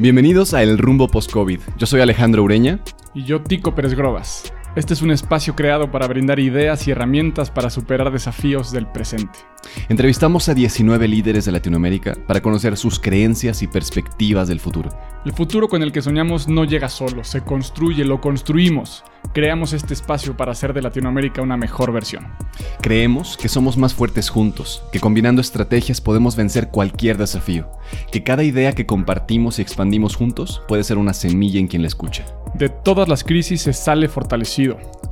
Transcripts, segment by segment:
Bienvenidos a El Rumbo Post-COVID. Yo soy Alejandro Ureña. Y yo, Tico Pérez Grobas. Este es un espacio creado para brindar ideas y herramientas para superar desafíos del presente. Entrevistamos a 19 líderes de Latinoamérica para conocer sus creencias y perspectivas del futuro. El futuro con el que soñamos no llega solo, se construye, lo construimos. Creamos este espacio para hacer de Latinoamérica una mejor versión. Creemos que somos más fuertes juntos, que combinando estrategias podemos vencer cualquier desafío, que cada idea que compartimos y expandimos juntos puede ser una semilla en quien la escucha. De todas las crisis se sale fortalecido.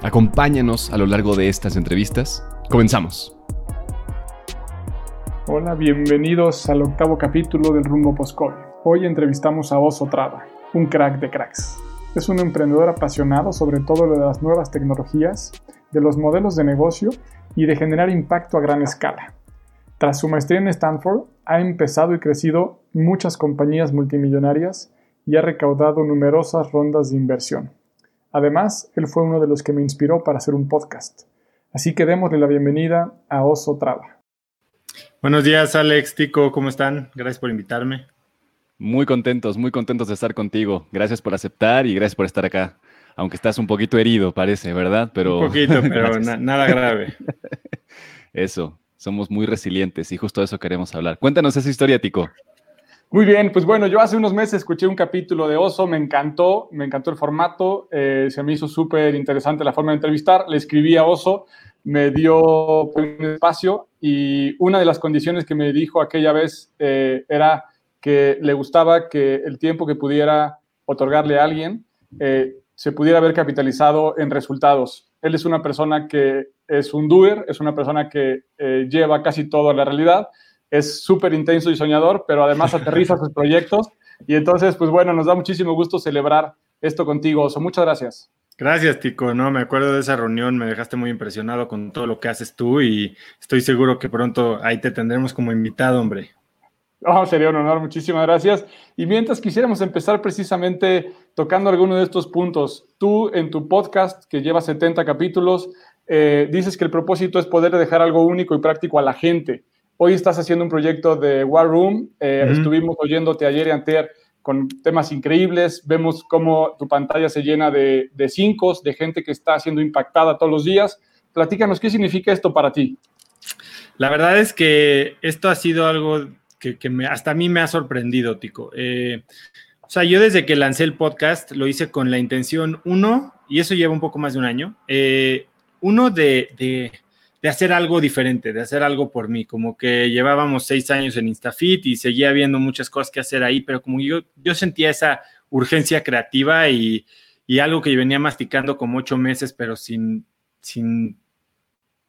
Acompáñanos a lo largo de estas entrevistas. Comenzamos. Hola, bienvenidos al octavo capítulo del Rumbo Post-COVID. Hoy entrevistamos a Oso Traba, un crack de cracks. Es un emprendedor apasionado sobre todo de las nuevas tecnologías, de los modelos de negocio y de generar impacto a gran escala. Tras su maestría en Stanford, ha empezado y crecido muchas compañías multimillonarias y ha recaudado numerosas rondas de inversión. Además, él fue uno de los que me inspiró para hacer un podcast. Así que démosle la bienvenida a Oso Traba. Buenos días, Alex, Tico, ¿cómo están? Gracias por invitarme. Muy contentos, muy contentos de estar contigo. Gracias por aceptar y gracias por estar acá. Aunque estás un poquito herido, parece, ¿verdad? Pero... Un poquito, pero nada grave. Eso, somos muy resilientes y justo de eso queremos hablar. Cuéntanos esa historia, Tico. Muy bien, pues bueno, yo hace unos meses escuché un capítulo de Oso, me encantó, me encantó el formato, eh, se me hizo súper interesante la forma de entrevistar, le escribí a Oso, me dio un espacio y una de las condiciones que me dijo aquella vez eh, era que le gustaba que el tiempo que pudiera otorgarle a alguien eh, se pudiera haber capitalizado en resultados. Él es una persona que es un doer, es una persona que lleva casi todo a la realidad es súper intenso y soñador, pero además aterriza sus proyectos. Y entonces, pues bueno, nos da muchísimo gusto celebrar esto contigo, Oso. Muchas gracias. Gracias, Tico. No, me acuerdo de esa reunión, me dejaste muy impresionado con todo lo que haces tú y estoy seguro que pronto ahí te tendremos como invitado, hombre. Oh, sería un honor, muchísimas gracias. Y mientras quisiéramos empezar precisamente tocando alguno de estos puntos, tú en tu podcast que lleva 70 capítulos, eh, dices que el propósito es poder dejar algo único y práctico a la gente. Hoy estás haciendo un proyecto de War Room. Eh, estuvimos oyéndote ayer y anterior con temas increíbles. Vemos cómo tu pantalla se llena de, de cinco, de gente que está siendo impactada todos los días. Platícanos, ¿qué significa esto para ti? La verdad es que esto ha sido algo que, hasta a mí me ha sorprendido, Tico. Eh, o sea, yo desde que lancé el podcast lo hice con la intención, uno, y eso lleva un poco más de un año, eh, uno de de hacer algo diferente, de hacer algo por mí, como que llevábamos seis años en Instafit y seguía viendo muchas cosas que hacer ahí, pero como yo, yo sentía esa urgencia creativa y, y algo que venía masticando como ocho meses, pero sin, sin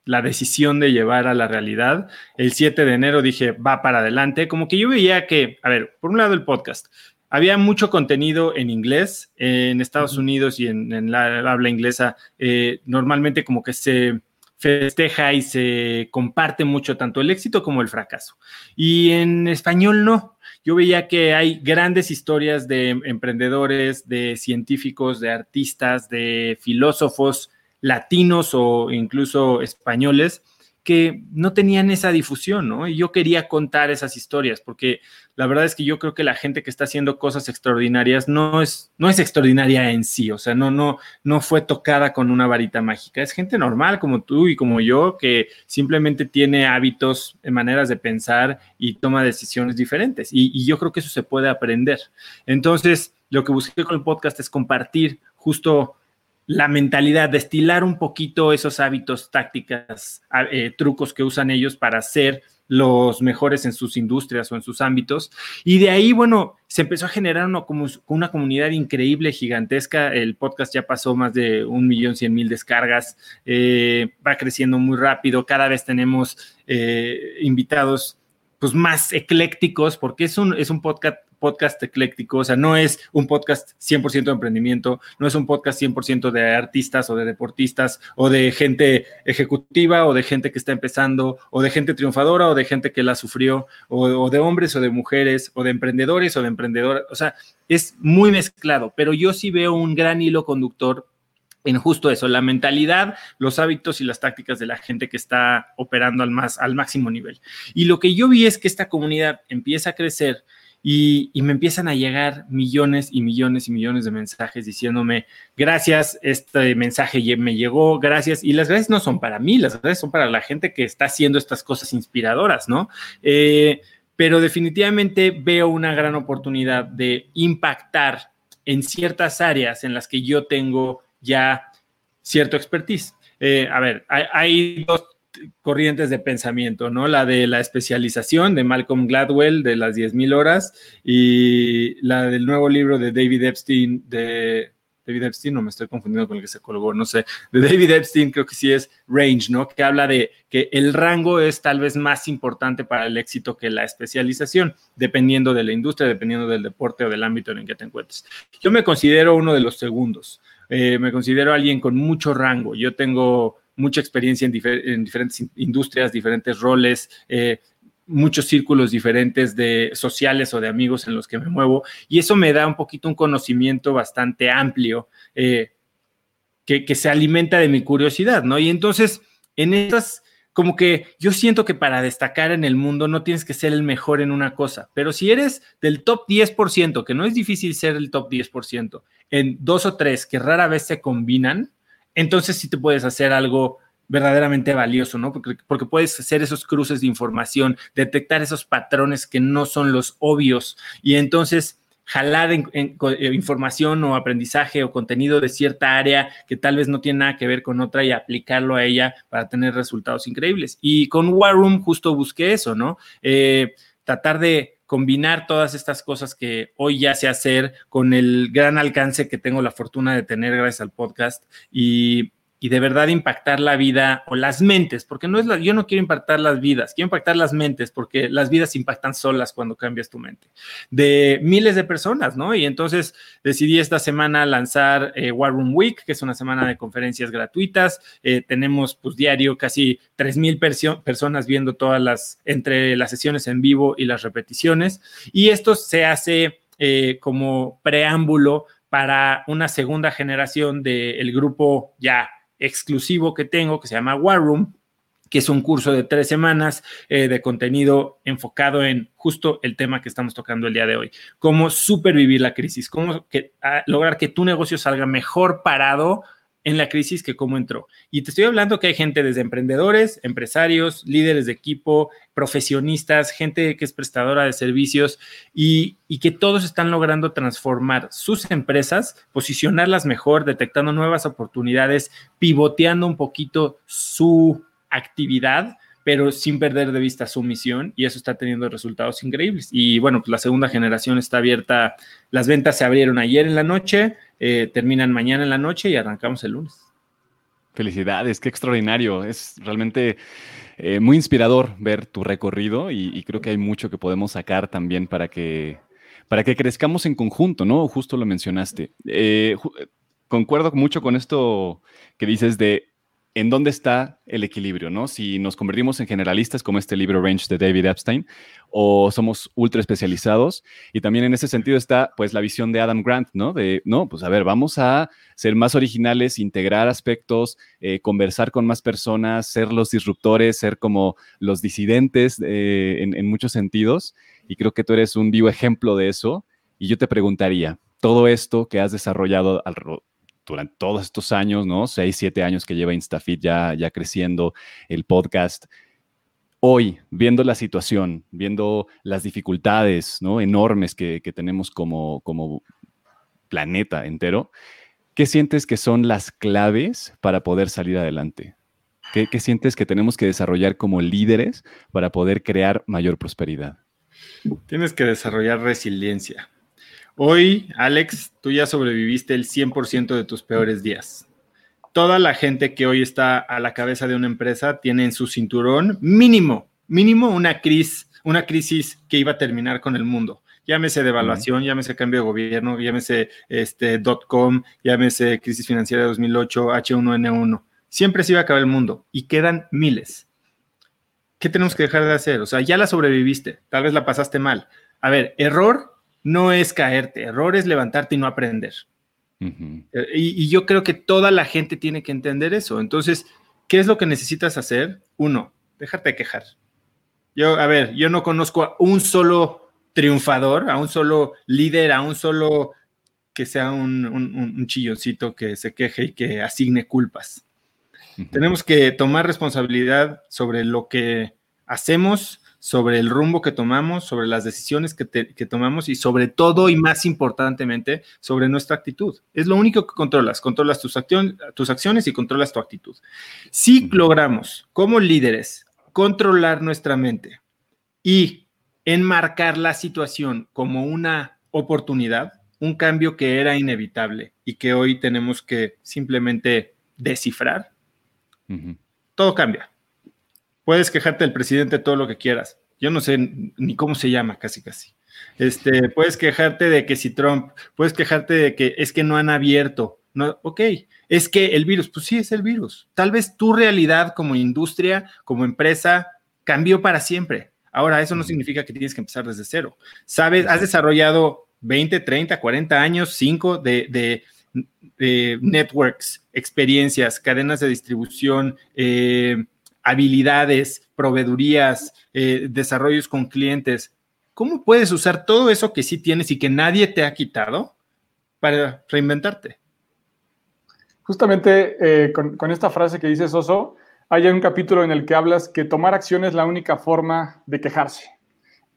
la decisión de llevar a la realidad. El 7 de enero dije, va para adelante, como que yo veía que, a ver, por un lado el podcast, había mucho contenido en inglés, en Estados Unidos y en, la, habla inglesa, eh, normalmente como que se festeja y se comparte mucho tanto el éxito como el fracaso. Y en español no. Yo veía que hay grandes historias de emprendedores, de científicos, de artistas, de filósofos latinos o incluso españoles que no tenían esa difusión, ¿no? Y yo quería contar esas historias, porque la verdad es que yo creo que la gente que está haciendo cosas extraordinarias no es, no es extraordinaria en sí, o sea, no, no, no fue tocada con una varita mágica, es gente normal como tú y como yo, que simplemente tiene hábitos, eh, maneras de pensar y toma decisiones diferentes, y, y yo creo que eso se puede aprender. Entonces, lo que busqué con el podcast es compartir justo la mentalidad, destilar un poquito esos hábitos, tácticas, eh, trucos que usan ellos para ser los mejores en sus industrias o en sus ámbitos. Y de ahí, bueno, se empezó a generar una, una comunidad increíble, gigantesca. El podcast ya pasó más de un millón cien mil descargas, eh, va creciendo muy rápido. Cada vez tenemos eh, invitados pues más eclécticos, porque es un, es un podcast, podcast ecléctico, o sea, no es un podcast 100% de emprendimiento, no es un podcast 100% de artistas o de deportistas o de gente ejecutiva o de gente que está empezando o de gente triunfadora o de gente que la sufrió o, de hombres o de mujeres o de emprendedores o de emprendedoras, o sea, es muy mezclado, pero yo sí veo un gran hilo conductor en justo eso, la mentalidad, los hábitos y las tácticas de la gente que está operando al, más, al máximo nivel. Y lo que yo vi es que esta comunidad empieza a crecer y, me empiezan a llegar millones y millones y millones de mensajes diciéndome, gracias, este mensaje me llegó, gracias. Y las gracias no son para mí, las gracias son para la gente que está haciendo estas cosas inspiradoras, ¿no? Eh, pero definitivamente veo una gran oportunidad de impactar en ciertas áreas en las que yo tengo ya cierto expertise. Eh, a ver, hay, dos corrientes de pensamiento, ¿no? La de la especialización de Malcolm Gladwell de las 10.000 horas y la del nuevo libro de David Epstein de David Epstein, no me estoy confundiendo con el que se colgó, no sé, de David Epstein creo que sí es Range, ¿no? Que habla de que el rango es tal vez más importante para el éxito que la especialización, dependiendo de la industria, dependiendo del deporte o del ámbito en el que te encuentres. Yo me considero uno de los segundos. Eh, me considero alguien con mucho rango. Yo tengo mucha experiencia en, diferentes industrias, diferentes roles, eh, muchos círculos diferentes de sociales o de amigos en los que me muevo y eso me da un poquito un conocimiento bastante amplio eh, que, que, se alimenta de mi curiosidad, ¿no? Y entonces, en estas, como que yo siento que para destacar en el mundo no tienes que ser el mejor en una cosa, pero si eres del top 10%, que no es difícil ser el top 10%, en dos o tres que rara vez se combinan, entonces sí te puedes hacer algo verdaderamente valioso, ¿no? Porque, puedes hacer esos cruces de información, detectar esos patrones que no son los obvios y entonces jalar eh, información o aprendizaje o contenido de cierta área que tal vez no tiene nada que ver con otra y aplicarlo a ella para tener resultados increíbles. Y con War Room justo busqué eso, ¿no? Eh, tratar de combinar todas estas cosas que hoy ya sé hacer con el gran alcance que tengo la fortuna de tener gracias al podcast y y de verdad impactar la vida o las mentes, porque no es la, yo no quiero impactar las vidas, quiero impactar las mentes, porque las vidas impactan solas cuando cambias tu mente, de miles de personas, ¿no? Y entonces decidí esta semana lanzar eh, War Room Week, que es una semana de conferencias gratuitas. Eh, tenemos pues diario casi 3.000 personas viendo todas las, entre las sesiones en vivo y las repeticiones. Y esto se hace eh, como preámbulo para una segunda generación del grupo ya exclusivo que tengo que se llama War Room, que es un curso de tres semanas eh, de contenido enfocado en justo el tema que estamos tocando el día de hoy, cómo supervivir la crisis, cómo lograr que tu negocio salga mejor parado en la crisis que cómo entró. Y te estoy hablando que hay gente desde emprendedores, empresarios, líderes de equipo, profesionistas, gente que es prestadora de servicios y, y, que todos están logrando transformar sus empresas, posicionarlas mejor, detectando nuevas oportunidades, pivoteando un poquito su actividad pero sin perder de vista su misión y eso está teniendo resultados increíbles. Y bueno, pues la segunda generación está abierta, las ventas se abrieron ayer en la noche, eh, terminan mañana en la noche y arrancamos el lunes. Felicidades, qué extraordinario. Es realmente eh, muy inspirador ver tu recorrido y, creo que hay mucho que podemos sacar también para que, para que crezcamos en conjunto, ¿no? Justo lo mencionaste. Eh, concuerdo mucho con esto que dices de en dónde está el equilibrio, ¿no? Si nos convertimos en generalistas como este libro Range de David Epstein o somos ultra especializados. Y también en ese sentido está pues la visión de Adam Grant, ¿no? De, no, pues a ver, vamos a ser más originales, integrar aspectos, eh, conversar con más personas, ser los disruptores, ser como los disidentes eh, en, en muchos sentidos. Y creo que tú eres un vivo ejemplo de eso. Y yo te preguntaría, todo esto que has desarrollado al, durante todos estos años, ¿no? Seis, siete años que lleva InstaFit ya, ya creciendo el podcast. Hoy, viendo la situación, viendo las dificultades ¿no? enormes que, tenemos como, como planeta entero, ¿qué sientes que son las claves para poder salir adelante? ¿Qué, ¿Qué, sientes que tenemos que desarrollar como líderes para poder crear mayor prosperidad? Tienes que desarrollar resiliencia. Hoy, Alex, tú ya sobreviviste el 100% de tus peores días. Toda la gente que hoy está a la cabeza de una empresa tiene en su cinturón mínimo, mínimo una crisis, una crisis que iba a terminar con el mundo llámese devaluación, llámese cambio de gobierno, llámese este, dot com, llámese crisis financiera de 2008, H1N1. Siempre se iba a acabar el mundo y quedan miles. ¿Qué tenemos que dejar de hacer? O sea, ya la sobreviviste, tal vez la pasaste mal. A ver, error no es caerte, error es levantarte y no aprender. y, y, yo creo que toda la gente tiene que entender eso. Entonces, ¿qué es lo que necesitas hacer? Uno, déjate de quejar. Yo, a ver, yo no conozco a un solo triunfador, a un solo líder, a un solo que sea un, un, chilloncito que se queje y que asigne culpas. Tenemos que tomar responsabilidad sobre lo que hacemos, sobre el rumbo que tomamos, sobre las decisiones que, tomamos y sobre todo y más importantemente sobre nuestra actitud. Es lo único que controlas. Controlas tus, tus acciones y controlas tu actitud. Si logramos como líderes controlar nuestra mente y enmarcar la situación como una oportunidad, un cambio que era inevitable y que hoy tenemos que simplemente descifrar, todo cambia. Puedes quejarte del presidente todo lo que quieras. Yo no sé ni cómo se llama, casi casi. Este, puedes quejarte de que si Trump, puedes quejarte de que es que no han abierto. No, ok, es que el virus, pues sí, es el virus. Tal vez tu realidad como industria, como empresa, cambió para siempre. Ahora, eso no significa que tienes que empezar desde cero. Sabes, has desarrollado 20, 30, 40 años, 5 de, networks, experiencias, cadenas de distribución, eh, habilidades, proveedurías, eh, desarrollos con clientes. ¿Cómo puedes usar todo eso que sí tienes y que nadie te ha quitado para reinventarte? Justamente eh, con, esta frase que dices, Oso, hay un capítulo en el que hablas que tomar acción es la única forma de quejarse.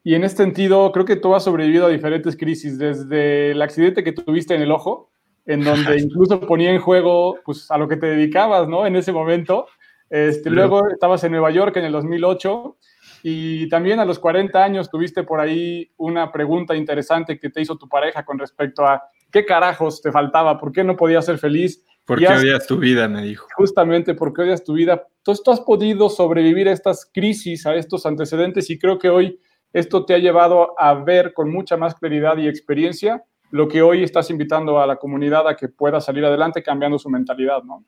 Y en este sentido, creo que tú has sobrevivido a diferentes crisis, desde el accidente que tuviste en el ojo, en donde incluso ponía en juego pues, a lo que te dedicabas, ¿no? En ese momento. Este, Luego estabas en Nueva York en el 2008 y también a los 40 años tuviste por ahí una pregunta interesante que te hizo tu pareja con respecto a qué carajos te faltaba, por qué no podías ser feliz ¿Por qué odias tu vida? Me dijo. Justamente, porque odias tu vida? Entonces, tú has podido sobrevivir a estas crisis, a estos antecedentes, y creo que hoy esto te ha llevado a ver con mucha más claridad y experiencia lo que hoy estás invitando a la comunidad a que pueda salir adelante cambiando su mentalidad, ¿no?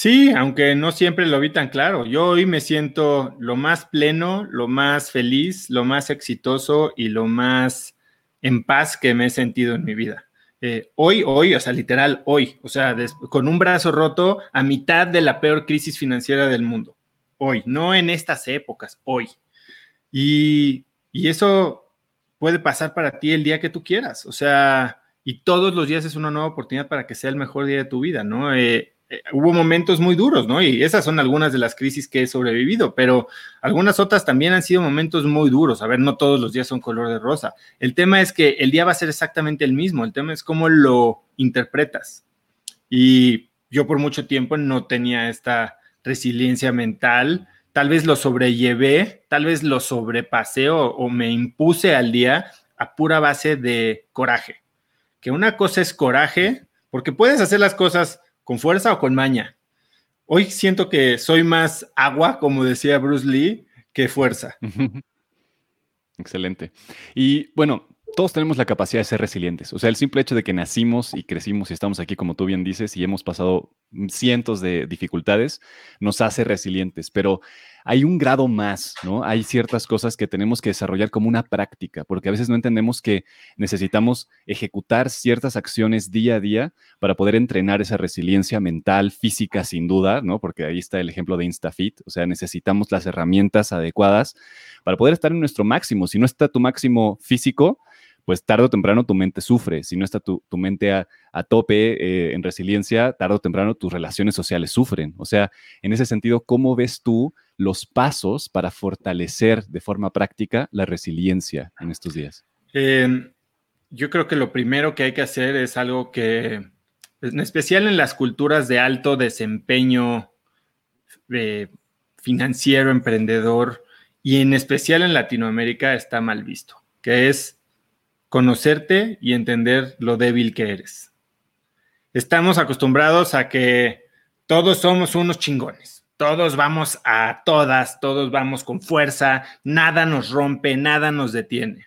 Sí, aunque no siempre lo vi tan claro. Yo hoy me siento lo más pleno, lo más feliz, lo más exitoso y lo más en paz que me he sentido en mi vida. Eh, hoy, hoy, o sea, literal, hoy, o sea, con un brazo roto a mitad de la peor crisis financiera del mundo. Hoy, no en estas épocas, hoy. Y, y eso puede pasar para ti el día que tú quieras, o sea, y todos los días es una nueva oportunidad para que sea el mejor día de tu vida, ¿no? Eh, eh, hubo momentos muy duros, ¿no? Y esas son algunas de las crisis que he sobrevivido, pero algunas otras también han sido momentos muy duros. A ver, no todos los días son color de rosa. El tema es que el día va a ser exactamente el mismo, el tema es cómo lo interpretas. Y yo por mucho tiempo no tenía esta resiliencia mental, tal vez lo sobrellevé, tal vez lo sobrepasé o, o me impuse al día a pura base de coraje. Que una cosa es coraje, porque puedes hacer las cosas ¿Con fuerza o con maña? Hoy siento que soy más agua, como decía Bruce Lee, que fuerza. Excelente. Y bueno, todos tenemos la capacidad de ser resilientes. O sea, el simple hecho de que nacimos y crecimos y estamos aquí, como tú bien dices, y hemos pasado cientos de dificultades, nos hace resilientes. Pero hay un grado más, ¿no? Hay ciertas cosas que tenemos que desarrollar como una práctica, porque a veces no entendemos que necesitamos ejecutar ciertas acciones día a día para poder entrenar esa resiliencia mental, física, sin duda, ¿no? Porque ahí está el ejemplo de InstaFit, o sea, necesitamos las herramientas adecuadas para poder estar en nuestro máximo. Si no está tu máximo físico, pues tarde o temprano tu mente sufre. Si no está tu, mente a, tope eh, en resiliencia, tarde o temprano tus relaciones sociales sufren. O sea, en ese sentido, ¿cómo ves tú los pasos para fortalecer de forma práctica la resiliencia en estos días? Em, yo creo que lo primero que hay que hacer es algo que, en especial en las culturas de alto desempeño eh, financiero, emprendedor, y en especial en Latinoamérica está mal visto, que es conocerte y entender lo débil que eres. Estamos acostumbrados a que todos somos unos chingones, todos vamos a todas, todos vamos con fuerza, nada nos rompe, nada nos detiene.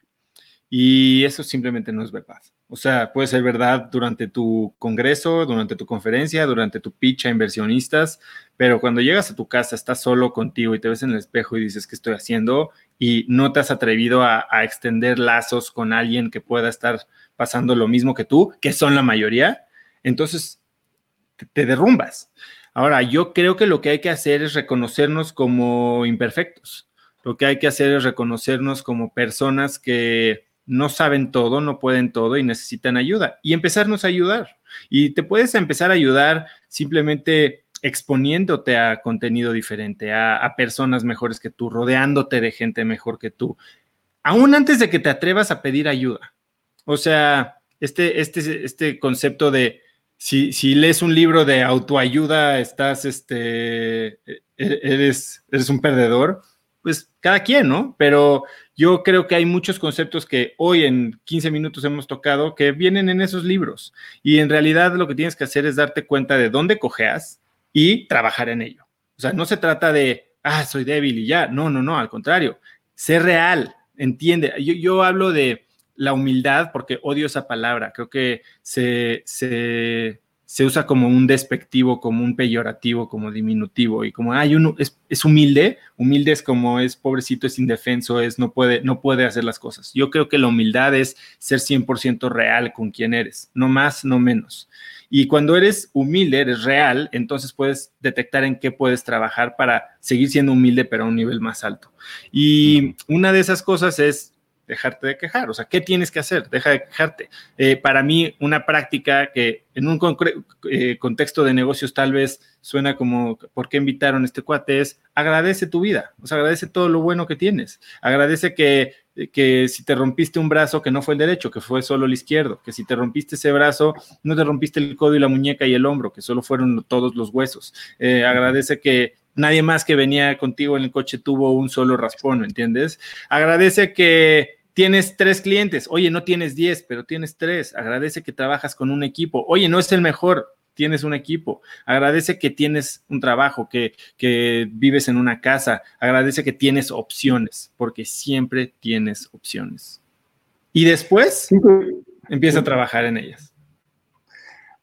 Y eso simplemente no es verdad. O sea, puede ser verdad durante tu congreso, durante tu conferencia, durante tu pitch a inversionistas, pero cuando llegas a tu casa, estás solo contigo y te ves en el espejo y dices, ¿qué estoy haciendo? Y no te has atrevido a, extender lazos con alguien que pueda estar pasando lo mismo que tú, que son la mayoría, entonces te derrumbas. Ahora, yo creo que lo que hay que hacer es reconocernos como imperfectos. Lo que hay que hacer es reconocernos como personas que no saben todo, no pueden todo y necesitan ayuda y empezarnos a ayudar. Y te puedes empezar a ayudar simplemente exponiéndote a contenido diferente, a, personas mejores que tú, rodeándote de gente mejor que tú, aún antes de que te atrevas a pedir ayuda. O sea, este, este, este concepto de si, si lees un libro de autoayuda, estás, este, e, e, eres, eres un perdedor, pues cada quien, ¿no? Pero yo creo que hay muchos conceptos que hoy en 15 minutos hemos tocado que vienen en esos libros. Y en realidad lo que tienes que hacer es darte cuenta de dónde cojeas y trabajar en ello. O sea, no se trata de, ah, soy débil y ya. No, no, no, al contrario. Ser real, entiende. Yo, yo hablo de la humildad porque odio esa palabra. Creo que se, se se usa como un despectivo, como un peyorativo, como diminutivo y como, hay uno es, es, humilde, humilde es como es pobrecito, es indefenso, es no puede, no puede hacer las cosas. Yo creo que la humildad es ser 100% real con quien eres, no más, no menos. Y cuando eres humilde, eres real, entonces puedes detectar en qué puedes trabajar para seguir siendo humilde, pero a un nivel más alto. Y una de esas cosas es dejarte de quejar. O sea, ¿qué tienes que hacer? Deja de quejarte. Eh, para mí, una práctica que en un eh, contexto de negocios tal vez suena como, ¿por qué invitaron este cuate? Es agradece tu vida, o sea, agradece todo lo bueno que tienes. Agradece que, que si te rompiste un brazo, que no fue el derecho, que fue solo el izquierdo, que si te rompiste ese brazo, no te rompiste el codo y la muñeca y el hombro, que solo fueron todos los huesos. Eh, agradece que nadie más que venía contigo en el coche tuvo un solo raspón, ¿entiendes? Agradece que tienes tres clientes, oye, no tienes diez, pero tienes tres, agradece que trabajas con un equipo, oye, no es el mejor, tienes un equipo, agradece que tienes un trabajo, que, que vives en una casa, agradece que tienes opciones, porque siempre tienes opciones. Y después empieza a trabajar en ellas.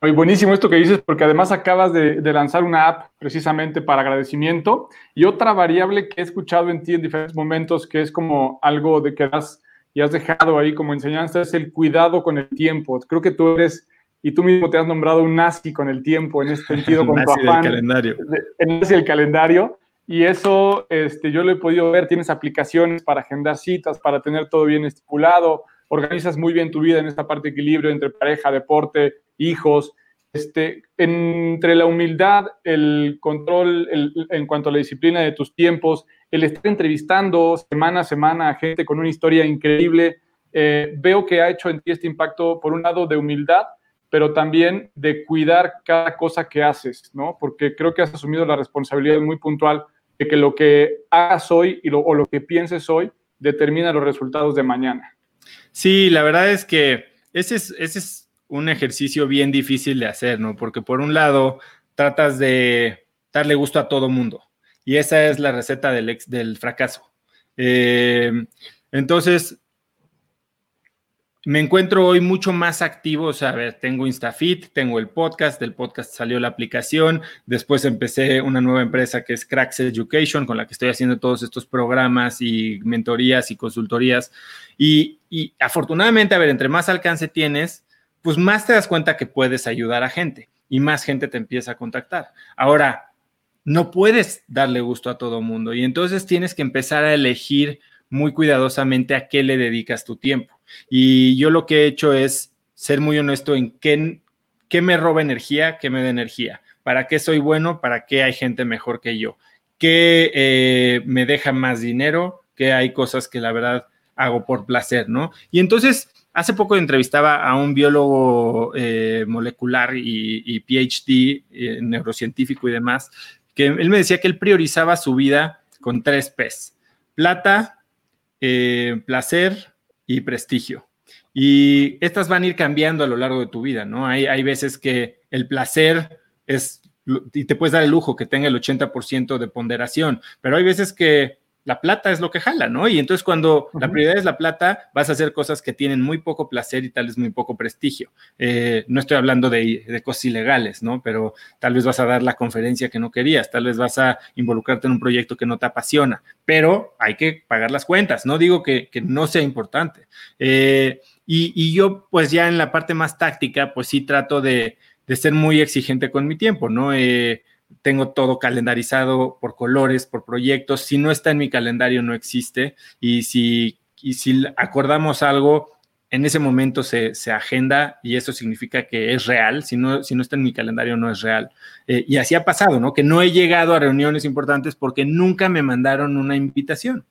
Oye, buenísimo esto que dices, porque además acabas de, de, lanzar una app precisamente para agradecimiento y otra variable que he escuchado en ti en diferentes momentos, que es como algo de que das y has dejado ahí como enseñanza es el cuidado con el tiempo. Creo que tú eres, y tú mismo te has nombrado un nazi con el tiempo en este sentido, con tu afán. Del calendario. El nazi del calendario. Y eso este, yo lo he podido ver, tienes aplicaciones para agendar citas, para tener todo bien estipulado, organizas muy bien tu vida en esta parte de equilibrio entre pareja, deporte, hijos. Este, entre la humildad, el control en cuanto a la disciplina de tus tiempos, el estar entrevistando semana a semana a gente con una historia increíble, eh, veo que ha hecho en ti este impacto, por un lado, de humildad, pero también de cuidar cada cosa que haces, ¿no? Porque creo que has asumido la responsabilidad muy puntual de que lo que hagas hoy y lo, o lo que pienses hoy determina los resultados de mañana. Sí, la verdad es que ese es, ese es un ejercicio bien difícil de hacer, ¿no? Porque por un lado tratas de darle gusto a todo mundo, y esa es la receta del, ex, del fracaso. Eh, entonces, me encuentro hoy mucho más activo, o sea, a ver, tengo InstaFit, tengo el podcast, del podcast salió la aplicación, después empecé una nueva empresa que es Cracks Education, con la que estoy haciendo todos estos programas y mentorías y consultorías. Y, y afortunadamente, a ver, entre más alcance tienes, pues más te das cuenta que puedes ayudar a gente y más gente te empieza a contactar. Ahora, no puedes darle gusto a todo mundo. Y entonces tienes que empezar a elegir muy cuidadosamente a qué le dedicas tu tiempo. Y yo lo que he hecho es ser muy honesto en qué, me roba energía, qué me da energía, para qué soy bueno, para qué hay gente mejor que yo, qué eh, me deja más dinero, qué hay cosas que la verdad hago por placer, ¿no? Y entonces, hace poco entrevistaba a un biólogo eh, molecular y, PhD, eh, neurocientífico y demás, que él me decía que él priorizaba su vida con tres P's, plata, eh, placer y prestigio. Y estas van a ir cambiando a lo largo de tu vida, ¿no? Hay, hay veces que el placer es, y te puedes dar el lujo que tenga el 80% de ponderación, pero hay veces que la plata es lo que jala, ¿no? Y entonces cuando la prioridad es la plata, vas a hacer cosas que tienen muy poco placer y tal vez muy poco prestigio. Eh, no estoy hablando de, de, cosas ilegales, ¿no? Pero tal vez vas a dar la conferencia que no querías, tal vez vas a involucrarte en un proyecto que no te apasiona, pero hay que pagar las cuentas. No digo que, que no sea importante. Eh, y, y, yo, pues ya en la parte más táctica, pues sí trato de, de ser muy exigente con mi tiempo, ¿no? Eh, tengo todo calendarizado por colores, por proyectos. Si no está en mi calendario, no existe. Y si, si acordamos algo, en ese momento se, agenda y eso significa que es real. Si no, si no está en mi calendario, no es real. Eh, y así ha pasado, ¿no? Que no he llegado a reuniones importantes porque nunca me mandaron una invitación.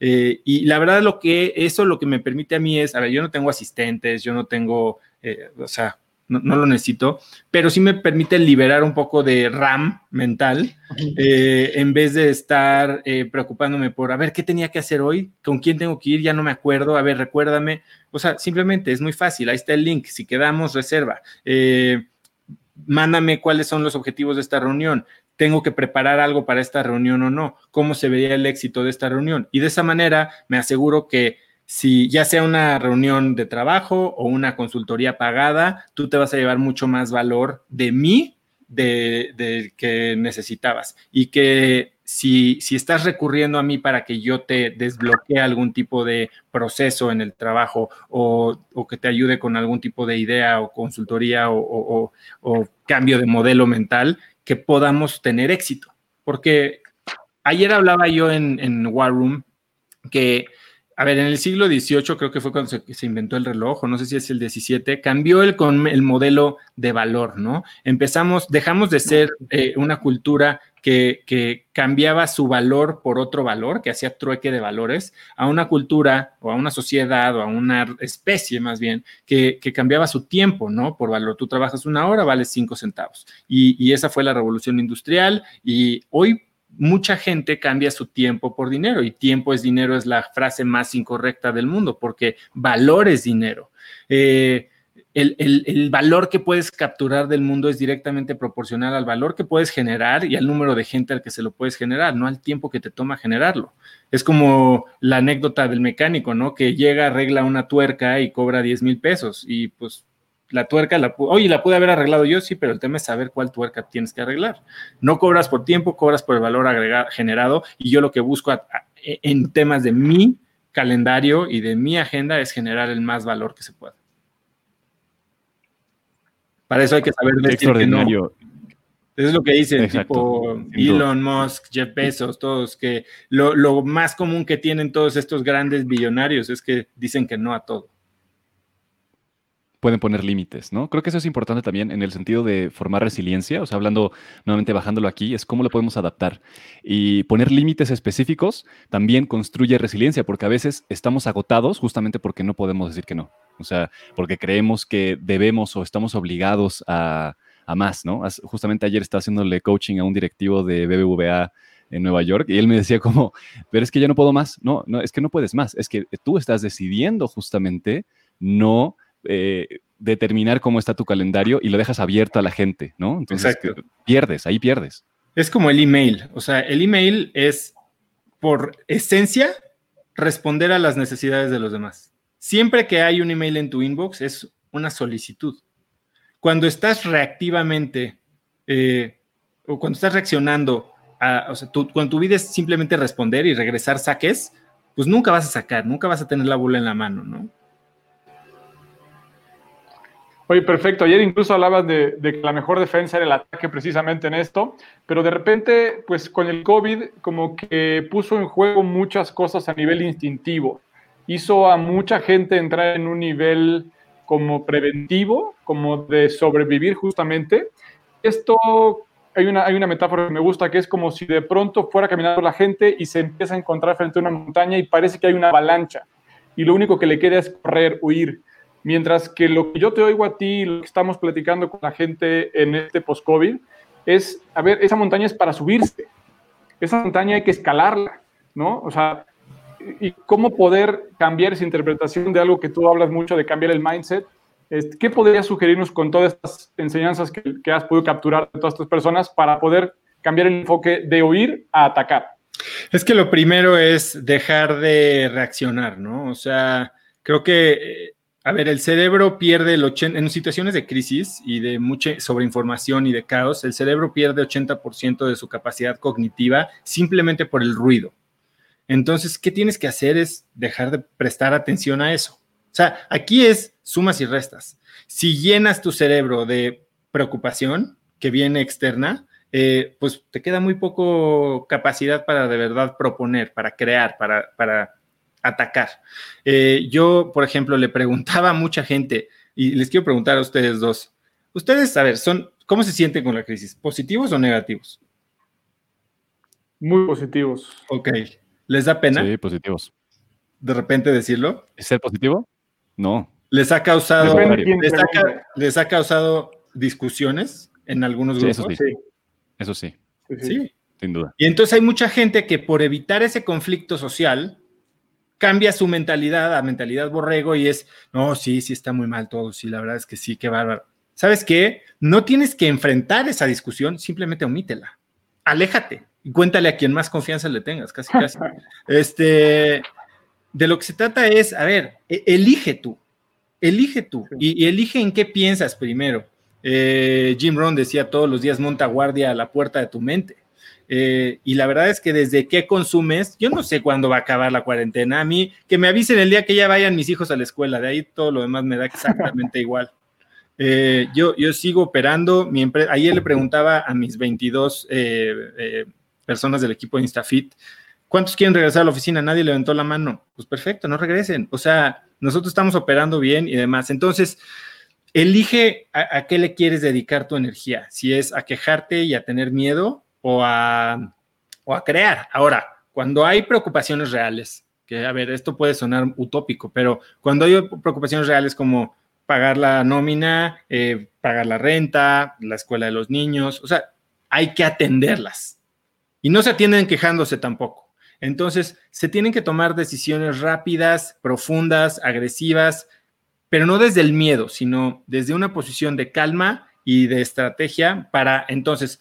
Eh, y la verdad, lo que eso lo que me permite a mí es, a ver, yo no tengo asistentes, yo no tengo, eh, o sea, no, lo necesito, pero sí me permite liberar un poco de RAM mental eh, en vez de estar eh, preocupándome por, a ver, ¿qué tenía que hacer hoy? ¿Con quién tengo que ir? Ya no me acuerdo, a ver, recuérdame. O sea, simplemente es muy fácil, ahí está el link, si quedamos, reserva. Eh, mándame cuáles son los objetivos de esta reunión. ¿Tengo que preparar algo para esta reunión o no? ¿Cómo se vería el éxito de esta reunión? Y de esa manera me aseguro que si ya sea una reunión de trabajo o una consultoría pagada, tú te vas a llevar mucho más valor de mí de, que necesitabas. Y que si, si, estás recurriendo a mí para que yo te desbloquee algún tipo de proceso en el trabajo o, que te ayude con algún tipo de idea o consultoría o, cambio de modelo mental, que podamos tener éxito. Porque ayer hablaba yo en, en War Room que a ver, en el siglo XVIII creo que fue cuando se, inventó el reloj, o no sé si es el XVII, cambió el, con el modelo de valor, ¿no? Empezamos, dejamos de ser eh, una cultura que, cambiaba su valor por otro valor, que hacía trueque de valores, a una cultura o a una sociedad o a una especie más bien, que, cambiaba su tiempo, ¿no? Por valor. Tú trabajas una hora, vale cinco centavos. Y, y esa fue la revolución industrial y hoy mucha gente cambia su tiempo por dinero y tiempo es dinero es la frase más incorrecta del mundo porque valor es dinero. Eh, el, valor que puedes capturar del mundo es directamente proporcional al valor que puedes generar y al número de gente al que se lo puedes generar, no al tiempo que te toma generarlo. Es como la anécdota del mecánico, ¿no? Que llega, arregla una tuerca y cobra 10 mil pesos y pues la tuerca, la, oye, la pude haber arreglado yo, sí, pero el tema es saber cuál tuerca tienes que arreglar. No cobras por tiempo, cobras por el valor agregado, generado y yo lo que busco en temas de mi calendario y de mi agenda es generar el más valor que se pueda. Para eso hay que saber decir que no. es lo que dicen, tipo Elon Musk, Jeff Bezos, todos, que lo, lo más común que tienen todos estos grandes billonarios es que dicen que no a todo pueden poner límites, ¿no? Creo que eso es importante también en el sentido de formar resiliencia, o sea, hablando nuevamente bajándolo aquí, es cómo lo podemos adaptar. Y poner límites específicos también construye resiliencia, porque a veces estamos agotados justamente porque no podemos decir que no, o sea, porque creemos que debemos o estamos obligados a, más, ¿no? Justamente ayer estaba haciéndole coaching a un directivo de BBVA en Nueva York y él me decía como, pero es que ya no puedo más, no, no, es que no puedes más, es que tú estás decidiendo justamente no eh, determinar cómo está tu calendario y lo dejas abierto a la gente, ¿no? Entonces pierdes, ahí pierdes. Es como el email, o sea, el email es por esencia responder a las necesidades de los demás. Siempre que hay un email en tu inbox es una solicitud. Cuando estás reactivamente eh, o cuando estás reaccionando, a, o sea, cuando tu vida es simplemente responder y regresar saques, pues nunca vas a sacar, nunca vas a tener la bola en la mano, ¿no? Oye, perfecto. Ayer incluso hablabas de, que la mejor defensa era el ataque precisamente en esto, pero de repente, pues con el COVID, como que puso en juego muchas cosas a nivel instintivo. Hizo a mucha gente entrar en un nivel como preventivo, como de sobrevivir justamente. Esto, hay una, hay una metáfora que me gusta, que es como si de pronto fuera caminando la gente y se empieza a encontrar frente a una montaña y parece que hay una avalancha. Y lo único que le queda es correr, huir Mientras que lo que yo te oigo a ti, lo que estamos platicando con la gente en este post-COVID, es, a ver, esa montaña es para subirse. Esa montaña hay que escalarla, ¿no? O sea, y cómo poder cambiar esa interpretación de algo que tú hablas mucho de cambiar el mindset. ¿Qué podrías sugerirnos con todas estas enseñanzas que, que has podido capturar de todas estas personas para poder cambiar el enfoque de oír a atacar? Es que lo primero es dejar de reaccionar, ¿no? O sea, creo que, eh, a ver, el cerebro pierde el 80, en situaciones de crisis y de mucha sobreinformación y de caos, el cerebro pierde 80% de su capacidad cognitiva simplemente por el ruido. Entonces, ¿qué tienes que hacer? Es dejar de prestar atención a eso. O sea, aquí es sumas y restas. Si llenas tu cerebro de preocupación que viene externa, eh, pues te queda muy poco capacidad para de verdad proponer, para crear, para, para atacar. Eh, yo, por ejemplo, le preguntaba a mucha gente, y les quiero preguntar a ustedes dos, ustedes, a ver, son, ¿cómo se sienten con la crisis? ¿Positivos o negativos? Muy positivos. Ok. ¿Les da pena? Sí, positivos. De repente decirlo. ¿Es ser positivo? No. ¿Les ha causado, les ha, causado discusiones en algunos grupos? eso sí. Eso sí. Sí. Sin duda. Y entonces hay mucha gente que por evitar ese conflicto social cambia su mentalidad a mentalidad borrego y es, no, sí, sí está muy mal todo, sí, la verdad es que sí, qué bárbaro. ¿Sabes qué? No tienes que enfrentar esa discusión, simplemente omítela. Aléjate y cuéntale a quien más confianza le tengas, casi, casi. este, de lo que se trata es, a ver, e, elige tú, elige tú y, elige en qué piensas primero. Eh, Jim Rohn decía todos los días monta guardia a la puerta de tu mente. Eh, y la verdad es que desde qué consumes, yo no sé cuándo va a acabar la cuarentena. A mí, que me avisen el día que ya vayan mis hijos a la escuela, de ahí todo lo demás me da exactamente igual. Eh, yo, yo sigo operando, mi ayer le preguntaba a mis 22 personas del equipo de InstaFit, ¿cuántos quieren regresar a la oficina? Nadie levantó la mano. Pues perfecto, no regresen. O sea, nosotros estamos operando bien y demás. Entonces, elige a, qué le quieres dedicar tu energía, si es a quejarte y a tener miedo o a, o a crear. Ahora, cuando hay preocupaciones reales, que a ver, esto puede sonar utópico, pero cuando hay preocupaciones reales como pagar la nómina, eh, pagar la renta, la escuela de los niños, o sea, hay que atenderlas. Y no se atienden quejándose tampoco. Entonces, se tienen que tomar decisiones rápidas, profundas, agresivas, pero no desde el miedo, sino desde una posición de calma y de estrategia para entonces,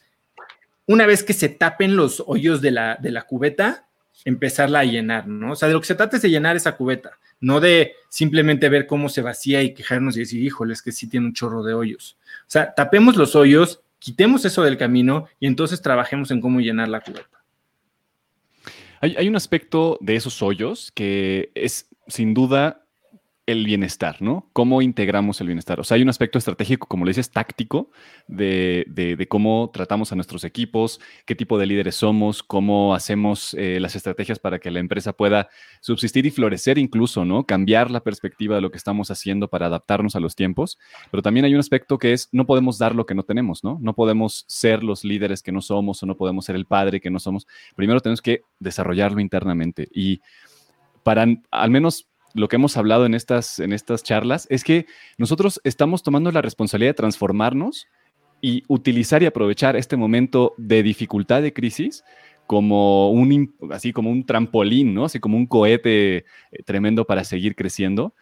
una vez que se tapen los hoyos de la, de la cubeta, empezarla a llenar, ¿no? O sea, de lo que se trata es de llenar esa cubeta, no de simplemente ver cómo se vacía y quejarnos y decir, híjole, es que sí tiene un chorro de hoyos. O sea, tapemos los hoyos, quitemos eso del camino y entonces trabajemos en cómo llenar la cubeta. Hay, hay un aspecto de esos hoyos que es sin duda el bienestar, ¿no? ¿Cómo integramos el bienestar? O sea, hay un aspecto estratégico, como le dices, táctico, de, cómo tratamos a nuestros equipos, qué tipo de líderes somos, cómo hacemos eh, las estrategias para que la empresa pueda subsistir y florecer incluso, ¿no? Cambiar la perspectiva de lo que estamos haciendo para adaptarnos a los tiempos. Pero también hay un aspecto que es, no podemos dar lo que no tenemos, ¿no? No podemos ser los líderes que no somos o no podemos ser el padre que no somos. Primero tenemos que desarrollarlo internamente y para al menos lo que hemos hablado en estas, en estas charlas es que nosotros estamos tomando la responsabilidad de transformarnos y utilizar y aprovechar este momento de dificultad de crisis como un, así como un trampolín, ¿no? Así como un cohete eh, tremendo para seguir creciendo.